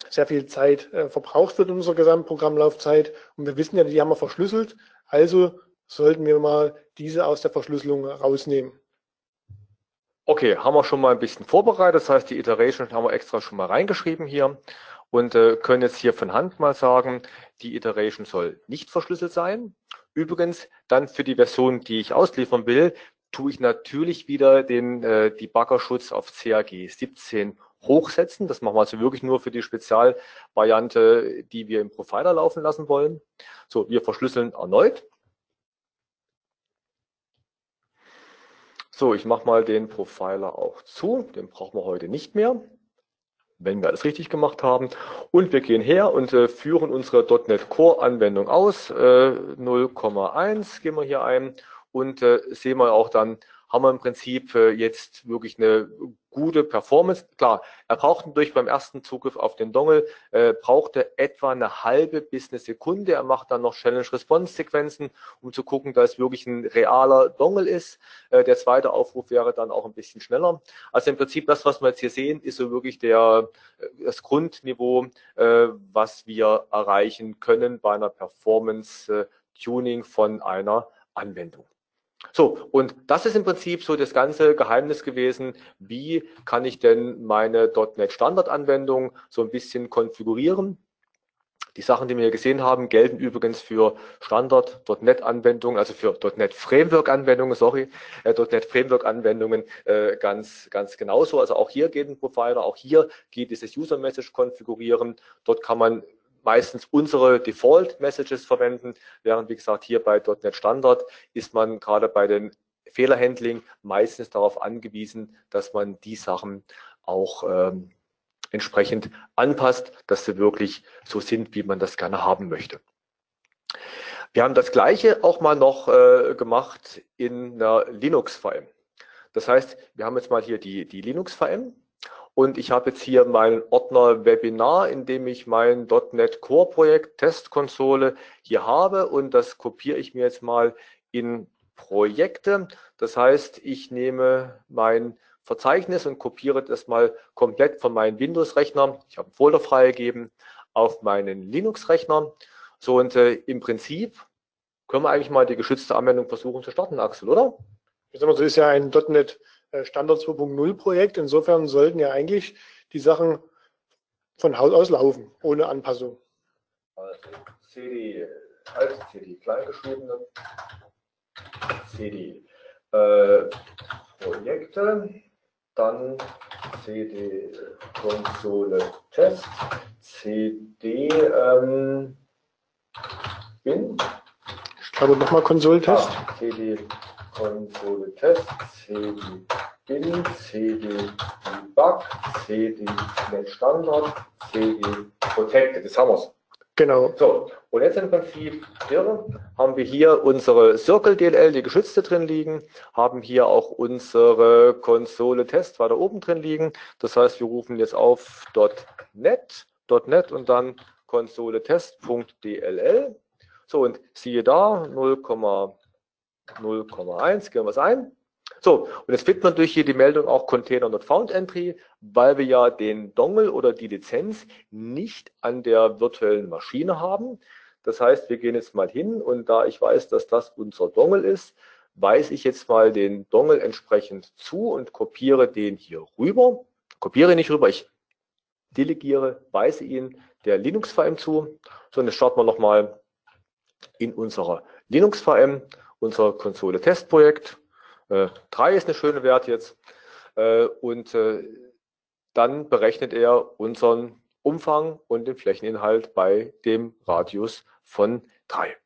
sehr viel Zeit äh, verbraucht wird in unserer Gesamtprogrammlaufzeit. Und wir wissen ja, die haben wir verschlüsselt. Also sollten wir mal diese aus der Verschlüsselung rausnehmen. Okay, haben wir schon mal ein bisschen vorbereitet. Das heißt, die Iteration haben wir extra schon mal reingeschrieben hier und äh, können jetzt hier von Hand mal sagen, die Iteration soll nicht verschlüsselt sein. Übrigens, dann für die Version, die ich ausliefern will, tue ich natürlich wieder den äh, Debugger-Schutz auf CAG 17 hochsetzen. Das machen wir also wirklich nur für die Spezialvariante, die wir im Profiler laufen lassen wollen. So, wir verschlüsseln erneut. So, ich mache mal den Profiler auch zu. Den brauchen wir heute nicht mehr, wenn wir alles richtig gemacht haben. Und wir gehen her und äh, führen unsere .NET Core Anwendung aus. Äh, 0,1 gehen wir hier ein und äh, sehen wir auch dann, haben wir im Prinzip äh, jetzt wirklich eine gute Performance. Klar, er braucht natürlich beim ersten Zugriff auf den Dongle, äh, brauchte etwa eine halbe bis eine Sekunde. Er macht dann noch Challenge-Response-Sequenzen, um zu gucken, dass es wirklich ein realer Dongle ist. Äh, der zweite Aufruf wäre dann auch ein bisschen schneller. Also im Prinzip das, was wir jetzt hier sehen, ist so wirklich der, äh, das Grundniveau, äh, was wir erreichen können bei einer Performance-Tuning äh, von einer Anwendung. So, und das ist im Prinzip so das ganze Geheimnis gewesen. Wie kann ich denn meine .NET Standardanwendung so ein bisschen konfigurieren? Die Sachen, die wir hier gesehen haben, gelten übrigens für Standard.NET Anwendungen, also für .NET Framework Anwendungen, sorry, äh, .NET Framework Anwendungen äh, ganz, ganz genauso. Also auch hier geht ein Profiler, auch hier geht dieses User Message konfigurieren. Dort kann man meistens unsere Default Messages verwenden, während wie gesagt hier bei .NET Standard ist man gerade bei den Fehlerhandling meistens darauf angewiesen, dass man die Sachen auch ähm, entsprechend anpasst, dass sie wirklich so sind, wie man das gerne haben möchte. Wir haben das gleiche auch mal noch äh, gemacht in einer Linux-VM. Das heißt, wir haben jetzt mal hier die, die Linux-VM und ich habe jetzt hier meinen Ordner Webinar, in dem ich mein .NET Core Projekt Testkonsole hier habe und das kopiere ich mir jetzt mal in Projekte. Das heißt, ich nehme mein Verzeichnis und kopiere das mal komplett von meinem Windows-Rechner. Ich habe einen Folder freigegeben auf meinen Linux-Rechner. So und äh, im Prinzip können wir eigentlich mal die geschützte Anwendung versuchen zu starten, Axel, oder? Das ist ja ein .NET Standard 2.0 Projekt. Insofern sollten ja eigentlich die Sachen von Haus aus laufen, ohne Anpassung. Also CD, als CD kleingeschriebene, CD äh, Projekte, dann CD Konsole Test, CD ähm, Bin. Ich glaube nochmal Konsoltest. Ah, CD Konsole Test, CD Bin, CD Debug, CD Net Standard, CD Protected. Das haben wir es. Genau. So, und jetzt im Prinzip hier haben wir hier unsere Circle DLL, die geschützte drin liegen, haben hier auch unsere Konsole Test weiter oben drin liegen. Das heißt, wir rufen jetzt auf .net, .net und dann Konsole Test.dll. So, und siehe da, 0,0,1, gehen wir es ein. So, und jetzt findet man durch hier die Meldung auch Container not found entry, weil wir ja den Dongle oder die Lizenz nicht an der virtuellen Maschine haben. Das heißt, wir gehen jetzt mal hin und da ich weiß, dass das unser Dongle ist, weise ich jetzt mal den Dongle entsprechend zu und kopiere den hier rüber. Kopiere nicht rüber, ich delegiere, weise ihn der Linux-VM zu. So, und jetzt starten wir nochmal in unserer Linux-VM, unser Konsole-Testprojekt. 3 äh, ist eine schöne Wert jetzt. Äh, und äh, dann berechnet er unseren Umfang und den Flächeninhalt bei dem Radius von 3.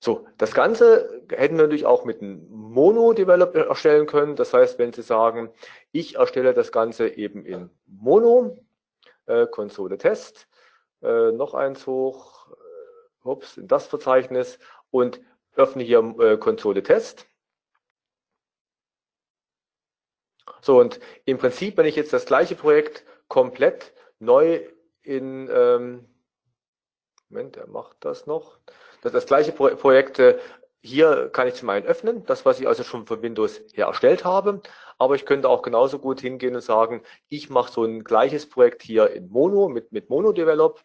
So, das Ganze hätten wir natürlich auch mit einem Mono-Develop erstellen können. Das heißt, wenn Sie sagen, ich erstelle das Ganze eben in Mono, äh, Konsole Test, äh, noch eins hoch, äh, ups, in das Verzeichnis und öffne hier äh, Konsole Test. So, und im Prinzip, wenn ich jetzt das gleiche Projekt komplett neu in, ähm, Moment, er macht das noch, das, das gleiche Pro Projekt äh, hier kann ich zum einen öffnen, das, was ich also schon von Windows her erstellt habe, aber ich könnte auch genauso gut hingehen und sagen, ich mache so ein gleiches Projekt hier in Mono, mit, mit Mono Develop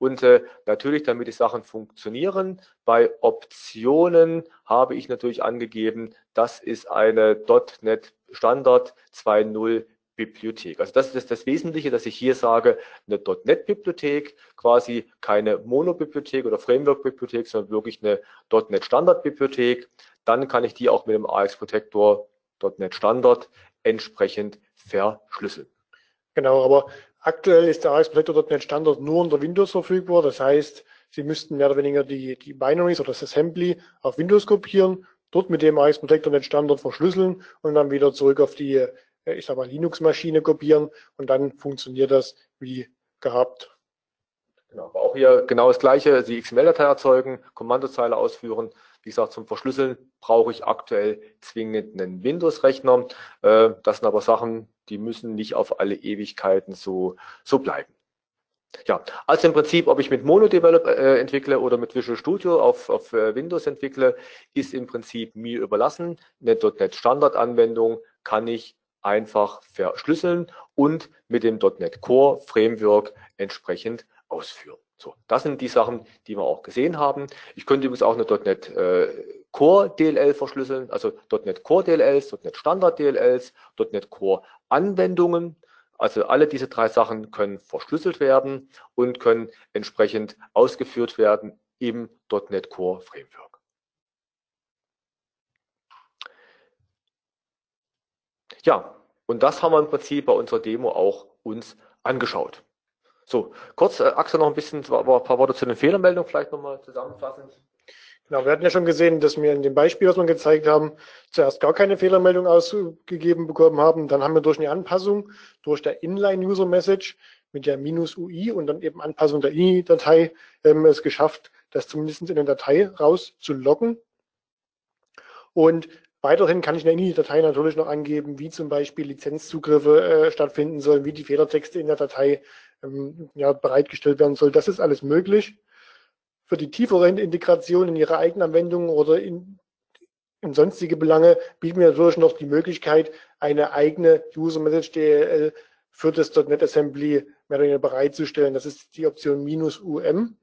und äh, natürlich, damit die Sachen funktionieren, bei Optionen habe ich natürlich angegeben, das ist eine .NET Standard 2.0 Bibliothek. Also das ist das Wesentliche, dass ich hier sage, eine .NET-Bibliothek, quasi keine Mono-Bibliothek oder Framework-Bibliothek, sondern wirklich eine .NET Standard-Bibliothek. Dann kann ich die auch mit dem AX Protector .NET Standard entsprechend verschlüsseln. Genau, aber Aktuell ist der AS Protector.NET Standard nur unter Windows verfügbar. Das heißt, Sie müssten mehr oder weniger die, die Binaries oder das Assembly auf Windows kopieren, dort mit dem AS Protector.NET Standard verschlüsseln und dann wieder zurück auf die, äh, ich sag mal, Linux-Maschine kopieren und dann funktioniert das wie gehabt. Genau, aber auch hier genau das gleiche, die XML-Datei erzeugen, Kommandozeile ausführen. Wie gesagt, zum Verschlüsseln brauche ich aktuell zwingend einen Windows-Rechner. Äh, das sind aber Sachen, die müssen nicht auf alle Ewigkeiten so, so bleiben. Ja, also im Prinzip, ob ich mit MonoDevelop äh, entwickle oder mit Visual Studio auf, auf äh, Windows entwickle, ist im Prinzip mir überlassen. Eine .NET Standardanwendung kann ich einfach verschlüsseln und mit dem .NET Core Framework entsprechend ausführen. So, das sind die Sachen, die wir auch gesehen haben. Ich könnte übrigens auch eine .NET äh, Core DLL verschlüsseln, also .NET Core DLLs, .NET Standard DLLs, .NET Core Anwendungen. Also alle diese drei Sachen können verschlüsselt werden und können entsprechend ausgeführt werden im .NET Core Framework. Ja, und das haben wir im Prinzip bei unserer Demo auch uns angeschaut. So, kurz, äh, Axel, noch ein bisschen, ein paar Worte zu den Fehlermeldungen vielleicht nochmal zusammenfassend. Genau, wir hatten ja schon gesehen, dass wir in dem Beispiel, was wir gezeigt haben, zuerst gar keine Fehlermeldung ausgegeben bekommen haben. Dann haben wir durch eine Anpassung, durch der Inline-User-Message mit der minus UI und dann eben Anpassung der INI-Datei ähm, es geschafft, das zumindest in der Datei rauszuloggen. Und weiterhin kann ich in der INI-Datei natürlich noch angeben, wie zum Beispiel Lizenzzugriffe äh, stattfinden sollen, wie die Fehlertexte in der Datei ähm, ja, bereitgestellt werden soll. Das ist alles möglich für die tiefere Integration in Ihre Eigenanwendungen oder in, in sonstige Belange bieten wir natürlich noch die Möglichkeit, eine eigene User Message DLL für das .NET Assembly mehr oder weniger bereitzustellen. Das ist die Option minus UM.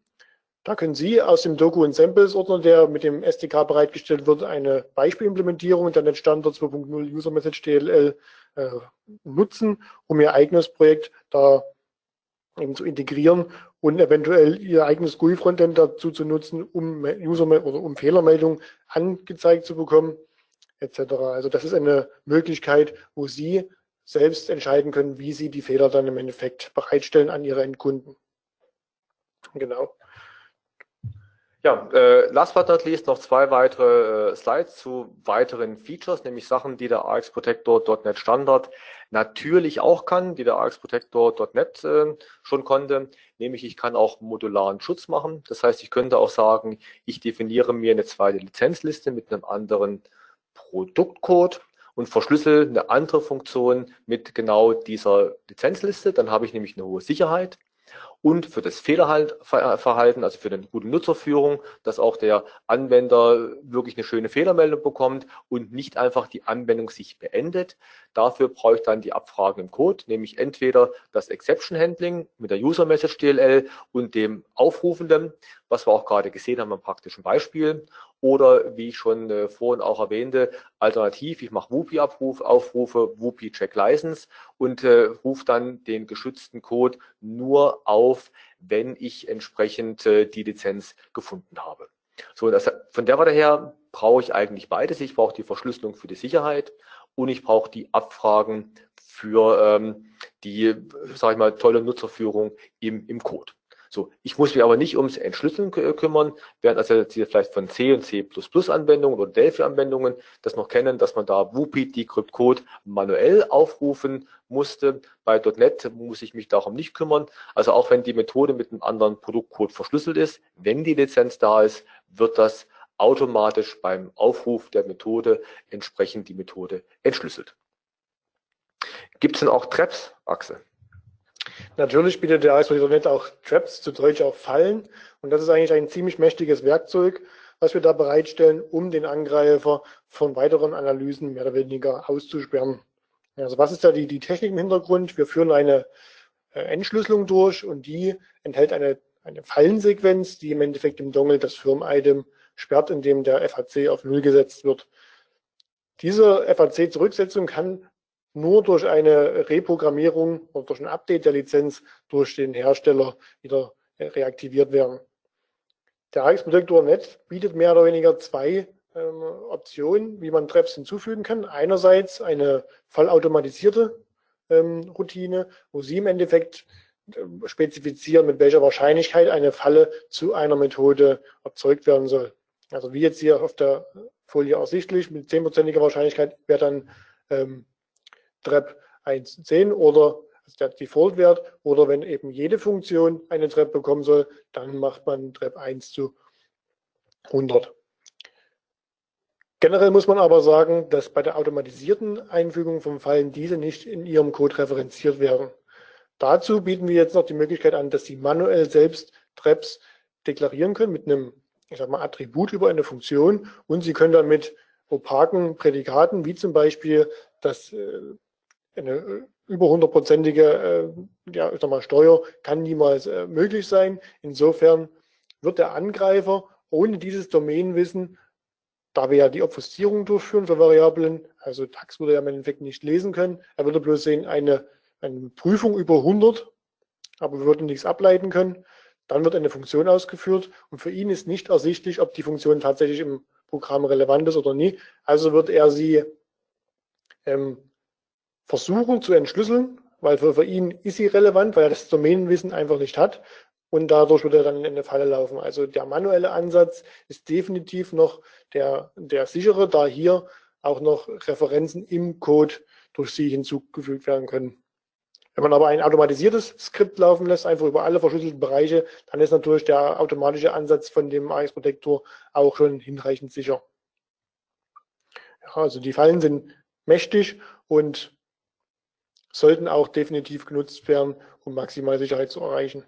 Da können Sie aus dem Doku und Samples Ordner, der mit dem SDK bereitgestellt wird, eine Beispielimplementierung der NetStandard 2.0 User Message DLL äh, nutzen, um Ihr eigenes Projekt da eben zu integrieren und eventuell ihr eigenes GUI-Frontend dazu zu nutzen, um User oder um Fehlermeldungen angezeigt zu bekommen, etc. Also das ist eine Möglichkeit, wo Sie selbst entscheiden können, wie Sie die Fehler dann im Endeffekt bereitstellen an Ihre Endkunden. Genau. Ja, äh, last but not least noch zwei weitere äh, Slides zu weiteren Features, nämlich Sachen, die der AX Protector.NET Standard natürlich auch kann, die der AX Protector.NET äh, schon konnte, nämlich ich kann auch modularen Schutz machen. Das heißt, ich könnte auch sagen, ich definiere mir eine zweite Lizenzliste mit einem anderen Produktcode und verschlüssel eine andere Funktion mit genau dieser Lizenzliste. Dann habe ich nämlich eine hohe Sicherheit und für das Fehlerverhalten, also für eine gute Nutzerführung, dass auch der Anwender wirklich eine schöne Fehlermeldung bekommt und nicht einfach die Anwendung sich beendet. Dafür brauche ich dann die Abfragen im Code, nämlich entweder das Exception Handling mit der User Message DLL und dem Aufrufenden, was wir auch gerade gesehen haben am praktischen Beispiel, oder wie ich schon äh, vorhin auch erwähnte, alternativ, ich mache Whoopi-Abruf, Aufrufe Whoopi Check License und äh, rufe dann den geschützten Code nur auf, wenn ich entsprechend äh, die Lizenz gefunden habe. So, das, von der Warte her brauche ich eigentlich beides. Ich brauche die Verschlüsselung für die Sicherheit und ich brauche die Abfragen für ähm, die, sage ich mal, tolle Nutzerführung im, im Code. So, ich muss mich aber nicht ums Entschlüsseln kümmern, während also hier vielleicht von C und C++ Anwendungen oder Delphi Anwendungen das noch kennen, dass man da Whoopi Decrypt Code manuell aufrufen musste. Bei .NET muss ich mich darum nicht kümmern. Also auch wenn die Methode mit einem anderen Produktcode verschlüsselt ist, wenn die Lizenz da ist, wird das automatisch beim Aufruf der Methode entsprechend die Methode entschlüsselt. Gibt es denn auch Traps, Axel? Natürlich bietet der ASP.NET auch Traps, zu Deutsch auch Fallen. Und das ist eigentlich ein ziemlich mächtiges Werkzeug, was wir da bereitstellen, um den Angreifer von weiteren Analysen mehr oder weniger auszusperren. Also was ist da die, die Technik im Hintergrund? Wir führen eine äh, Entschlüsselung durch und die enthält eine, eine Fallensequenz, die im Endeffekt im Dongle das Firm-Item sperrt, indem der FAC auf Null gesetzt wird. Diese FAC-Zurücksetzung kann nur durch eine Reprogrammierung oder durch ein Update der Lizenz durch den Hersteller wieder reaktiviert werden. Der AX-Protektor Net bietet mehr oder weniger zwei ähm, Optionen, wie man Traps hinzufügen kann. Einerseits eine vollautomatisierte ähm, Routine, wo Sie im Endeffekt äh, spezifizieren, mit welcher Wahrscheinlichkeit eine Falle zu einer Methode erzeugt werden soll. Also wie jetzt hier auf der Folie ersichtlich, mit zehnprozentiger Wahrscheinlichkeit wäre dann ähm, Trap 110 oder also der Default-Wert oder wenn eben jede Funktion eine Trap bekommen soll, dann macht man Trap 1 zu 100. Generell muss man aber sagen, dass bei der automatisierten Einfügung von Fallen diese nicht in Ihrem Code referenziert werden. Dazu bieten wir jetzt noch die Möglichkeit an, dass Sie manuell selbst Traps deklarieren können mit einem ich sag mal, Attribut über eine Funktion und Sie können dann mit opaken Prädikaten, wie zum Beispiel das äh, eine äh, über hundertprozentige äh, ja, ich sag mal, Steuer kann niemals äh, möglich sein. Insofern wird der Angreifer ohne dieses Domänenwissen, da wir ja die Obfuscierung durchführen für Variablen, also DAX würde er im Endeffekt nicht lesen können, er würde bloß sehen, eine, eine Prüfung über 100, aber wir würden nichts ableiten können. Dann wird eine Funktion ausgeführt und für ihn ist nicht ersichtlich, ob die Funktion tatsächlich im Programm relevant ist oder nie. Also wird er sie ähm, versuchen zu entschlüsseln, weil für, für ihn ist sie relevant, weil er das Domänenwissen einfach nicht hat. und dadurch würde er dann in eine Falle laufen. Also der manuelle Ansatz ist definitiv noch der, der sichere, da hier auch noch Referenzen im Code durch sie hinzugefügt werden können. Wenn man aber ein automatisiertes Skript laufen lässt, einfach über alle verschlüsselten Bereiche, dann ist natürlich der automatische Ansatz von dem AX-Protektor auch schon hinreichend sicher. Ja, also die Fallen sind mächtig und sollten auch definitiv genutzt werden, um maximale Sicherheit zu erreichen.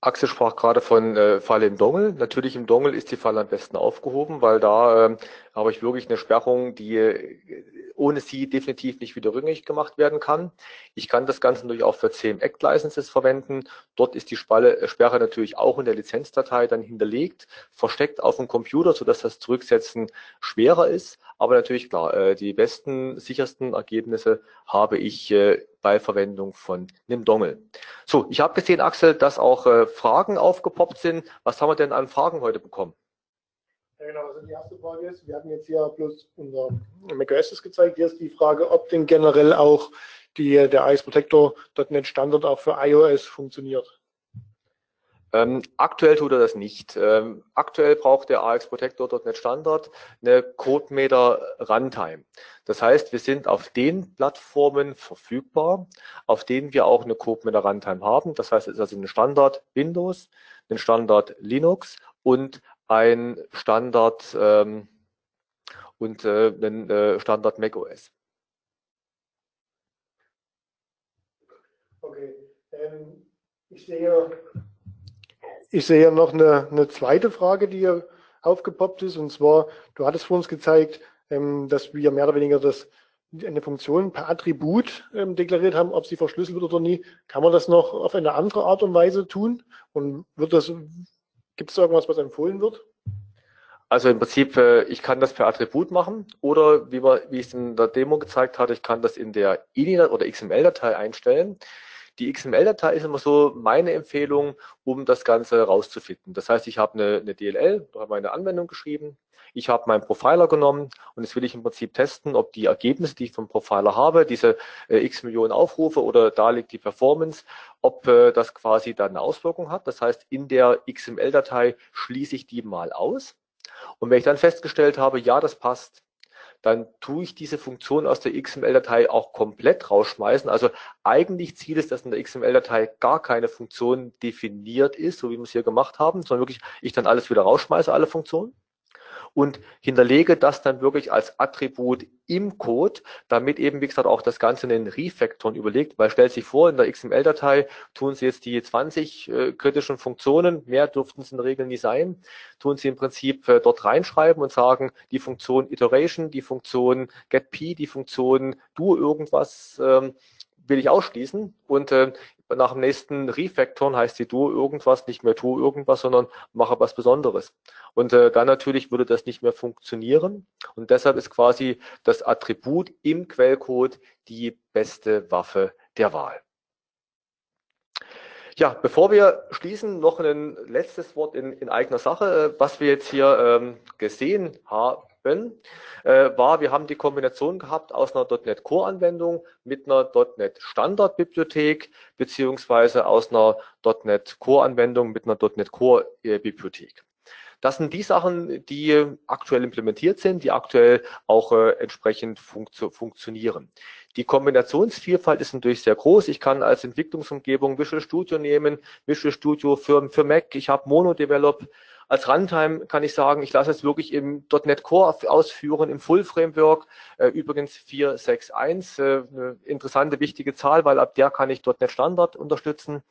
Axel sprach gerade von äh, Falle im Dongle. Natürlich im Dongle ist die Falle am besten aufgehoben, weil da äh, habe ich wirklich eine Sperrung, die äh, ohne sie definitiv nicht wieder rückgängig gemacht werden kann. Ich kann das Ganze natürlich auch für CM Act Licenses verwenden. Dort ist die äh, Sperre natürlich auch in der Lizenzdatei dann hinterlegt, versteckt auf dem Computer, sodass das Zurücksetzen schwerer ist. Aber natürlich klar, äh, die besten, sichersten Ergebnisse habe ich bei Verwendung von einem Dongle. So, ich habe gesehen, Axel, dass auch Fragen aufgepoppt sind. Was haben wir denn an Fragen heute bekommen? Ja, genau. Also die erste Frage ist, wir hatten jetzt hier bloß unser macOS gezeigt. Hier ist die Frage, ob denn generell auch die, der IS Protector.NET Standard auch für iOS funktioniert. Ähm, aktuell tut er das nicht. Ähm, aktuell braucht der AX Protector.NET Standard eine CodeMeter Runtime. Das heißt, wir sind auf den Plattformen verfügbar, auf denen wir auch eine CodeMeter Runtime haben. Das heißt, es ist also ein Standard Windows, ein Standard Linux und ein Standard ähm, und äh, ein äh, Standard macOS. Okay. Ähm, ich sehe ich sehe noch eine, eine zweite Frage, die hier aufgepoppt ist. Und zwar, du hattest vor uns gezeigt, ähm, dass wir mehr oder weniger das, eine Funktion per Attribut ähm, deklariert haben, ob sie verschlüsselt wird oder nie. Kann man das noch auf eine andere Art und Weise tun? Und wird das, gibt es irgendwas, was empfohlen wird? Also im Prinzip, äh, ich kann das per Attribut machen oder wie, wir, wie ich es in der Demo gezeigt hatte, ich kann das in der INI oder XML-Datei einstellen. Die XML-Datei ist immer so meine Empfehlung, um das Ganze rauszufinden. Das heißt, ich habe eine, eine DLL, da habe meine Anwendung geschrieben, ich habe meinen Profiler genommen und jetzt will ich im Prinzip testen, ob die Ergebnisse, die ich vom Profiler habe, diese äh, x Millionen Aufrufe oder da liegt die Performance, ob äh, das quasi dann eine Auswirkung hat. Das heißt, in der XML-Datei schließe ich die mal aus. Und wenn ich dann festgestellt habe, ja, das passt, dann tue ich diese Funktion aus der XML-Datei auch komplett rausschmeißen. Also eigentlich Ziel ist, dass in der XML-Datei gar keine Funktion definiert ist, so wie wir es hier gemacht haben, sondern wirklich ich dann alles wieder rausschmeiße, alle Funktionen und hinterlege das dann wirklich als Attribut im Code, damit eben, wie gesagt, auch das Ganze einen Refactoren überlegt, weil stellt sich vor, in der XML-Datei tun Sie jetzt die 20 äh, kritischen Funktionen, mehr dürften es in der Regel nie sein, tun Sie im Prinzip äh, dort reinschreiben und sagen, die Funktion Iteration, die Funktion getP, die Funktion do irgendwas, ähm, will ich ausschließen und äh, nach dem nächsten Refactoren heißt die du irgendwas, nicht mehr tu irgendwas, sondern mache was Besonderes. Und äh, dann natürlich würde das nicht mehr funktionieren. Und deshalb ist quasi das Attribut im Quellcode die beste Waffe der Wahl. Ja, bevor wir schließen, noch ein letztes Wort in, in eigener Sache, äh, was wir jetzt hier ähm, gesehen haben äh, war, wir haben die Kombination gehabt aus einer .NET Core Anwendung mit einer .NET Standard Bibliothek beziehungsweise aus einer .NET Core Anwendung mit einer .NET Core Bibliothek. Das sind die Sachen, die aktuell implementiert sind, die aktuell auch äh, entsprechend funktio funktionieren. Die Kombinationsvielfalt ist natürlich sehr groß. Ich kann als Entwicklungsumgebung Visual Studio nehmen, Visual Studio für, für Mac, ich habe Mono Develop, als Runtime kann ich sagen, ich lasse es wirklich im .NET Core ausführen, im Full Framework, äh, übrigens 4.6.1, äh, eine interessante, wichtige Zahl, weil ab der kann ich .NET Standard unterstützen.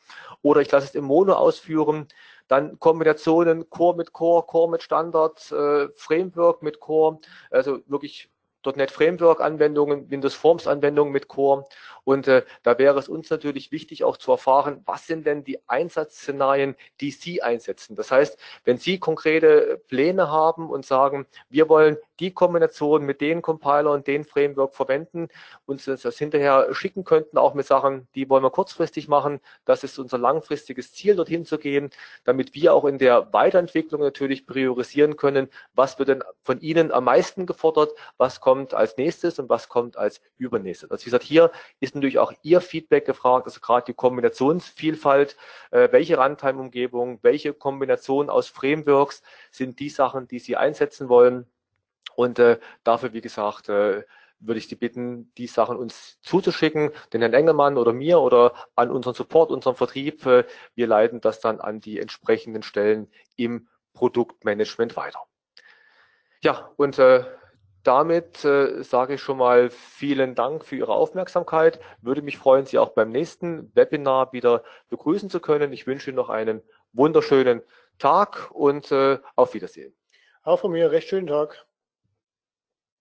Oder ich lasse es im Mono ausführen, dann Kombinationen Core mit Core, Core mit Standard, äh, Framework mit Core, also wirklich .NET Framework Anwendungen, Windows Forms Anwendungen mit Core. Und äh, da wäre es uns natürlich wichtig auch zu erfahren, was sind denn die Einsatzszenarien, die Sie einsetzen. Das heißt, wenn Sie konkrete Pläne haben und sagen, wir wollen die Kombination mit den Compiler und den Framework verwenden, uns das hinterher schicken könnten, auch mit Sachen, die wollen wir kurzfristig machen. Das ist unser langfristiges Ziel, dorthin zu gehen, damit wir auch in der Weiterentwicklung natürlich priorisieren können, was wird denn von Ihnen am meisten gefordert, was kommt kommt als nächstes und was kommt als übernächstes. Also wie gesagt, hier ist natürlich auch Ihr Feedback gefragt, also gerade die Kombinationsvielfalt, äh, welche Runtime-Umgebung, welche Kombination aus Frameworks sind die Sachen, die Sie einsetzen wollen. Und äh, dafür, wie gesagt, äh, würde ich Sie bitten, die Sachen uns zuzuschicken, den Herrn Engelmann oder mir oder an unseren Support, unseren Vertrieb. Äh, wir leiten das dann an die entsprechenden Stellen im Produktmanagement weiter. Ja, und äh, damit äh, sage ich schon mal vielen Dank für Ihre Aufmerksamkeit. Würde mich freuen, Sie auch beim nächsten Webinar wieder begrüßen zu können. Ich wünsche Ihnen noch einen wunderschönen Tag und äh, auf Wiedersehen. Auch von mir recht schönen Tag.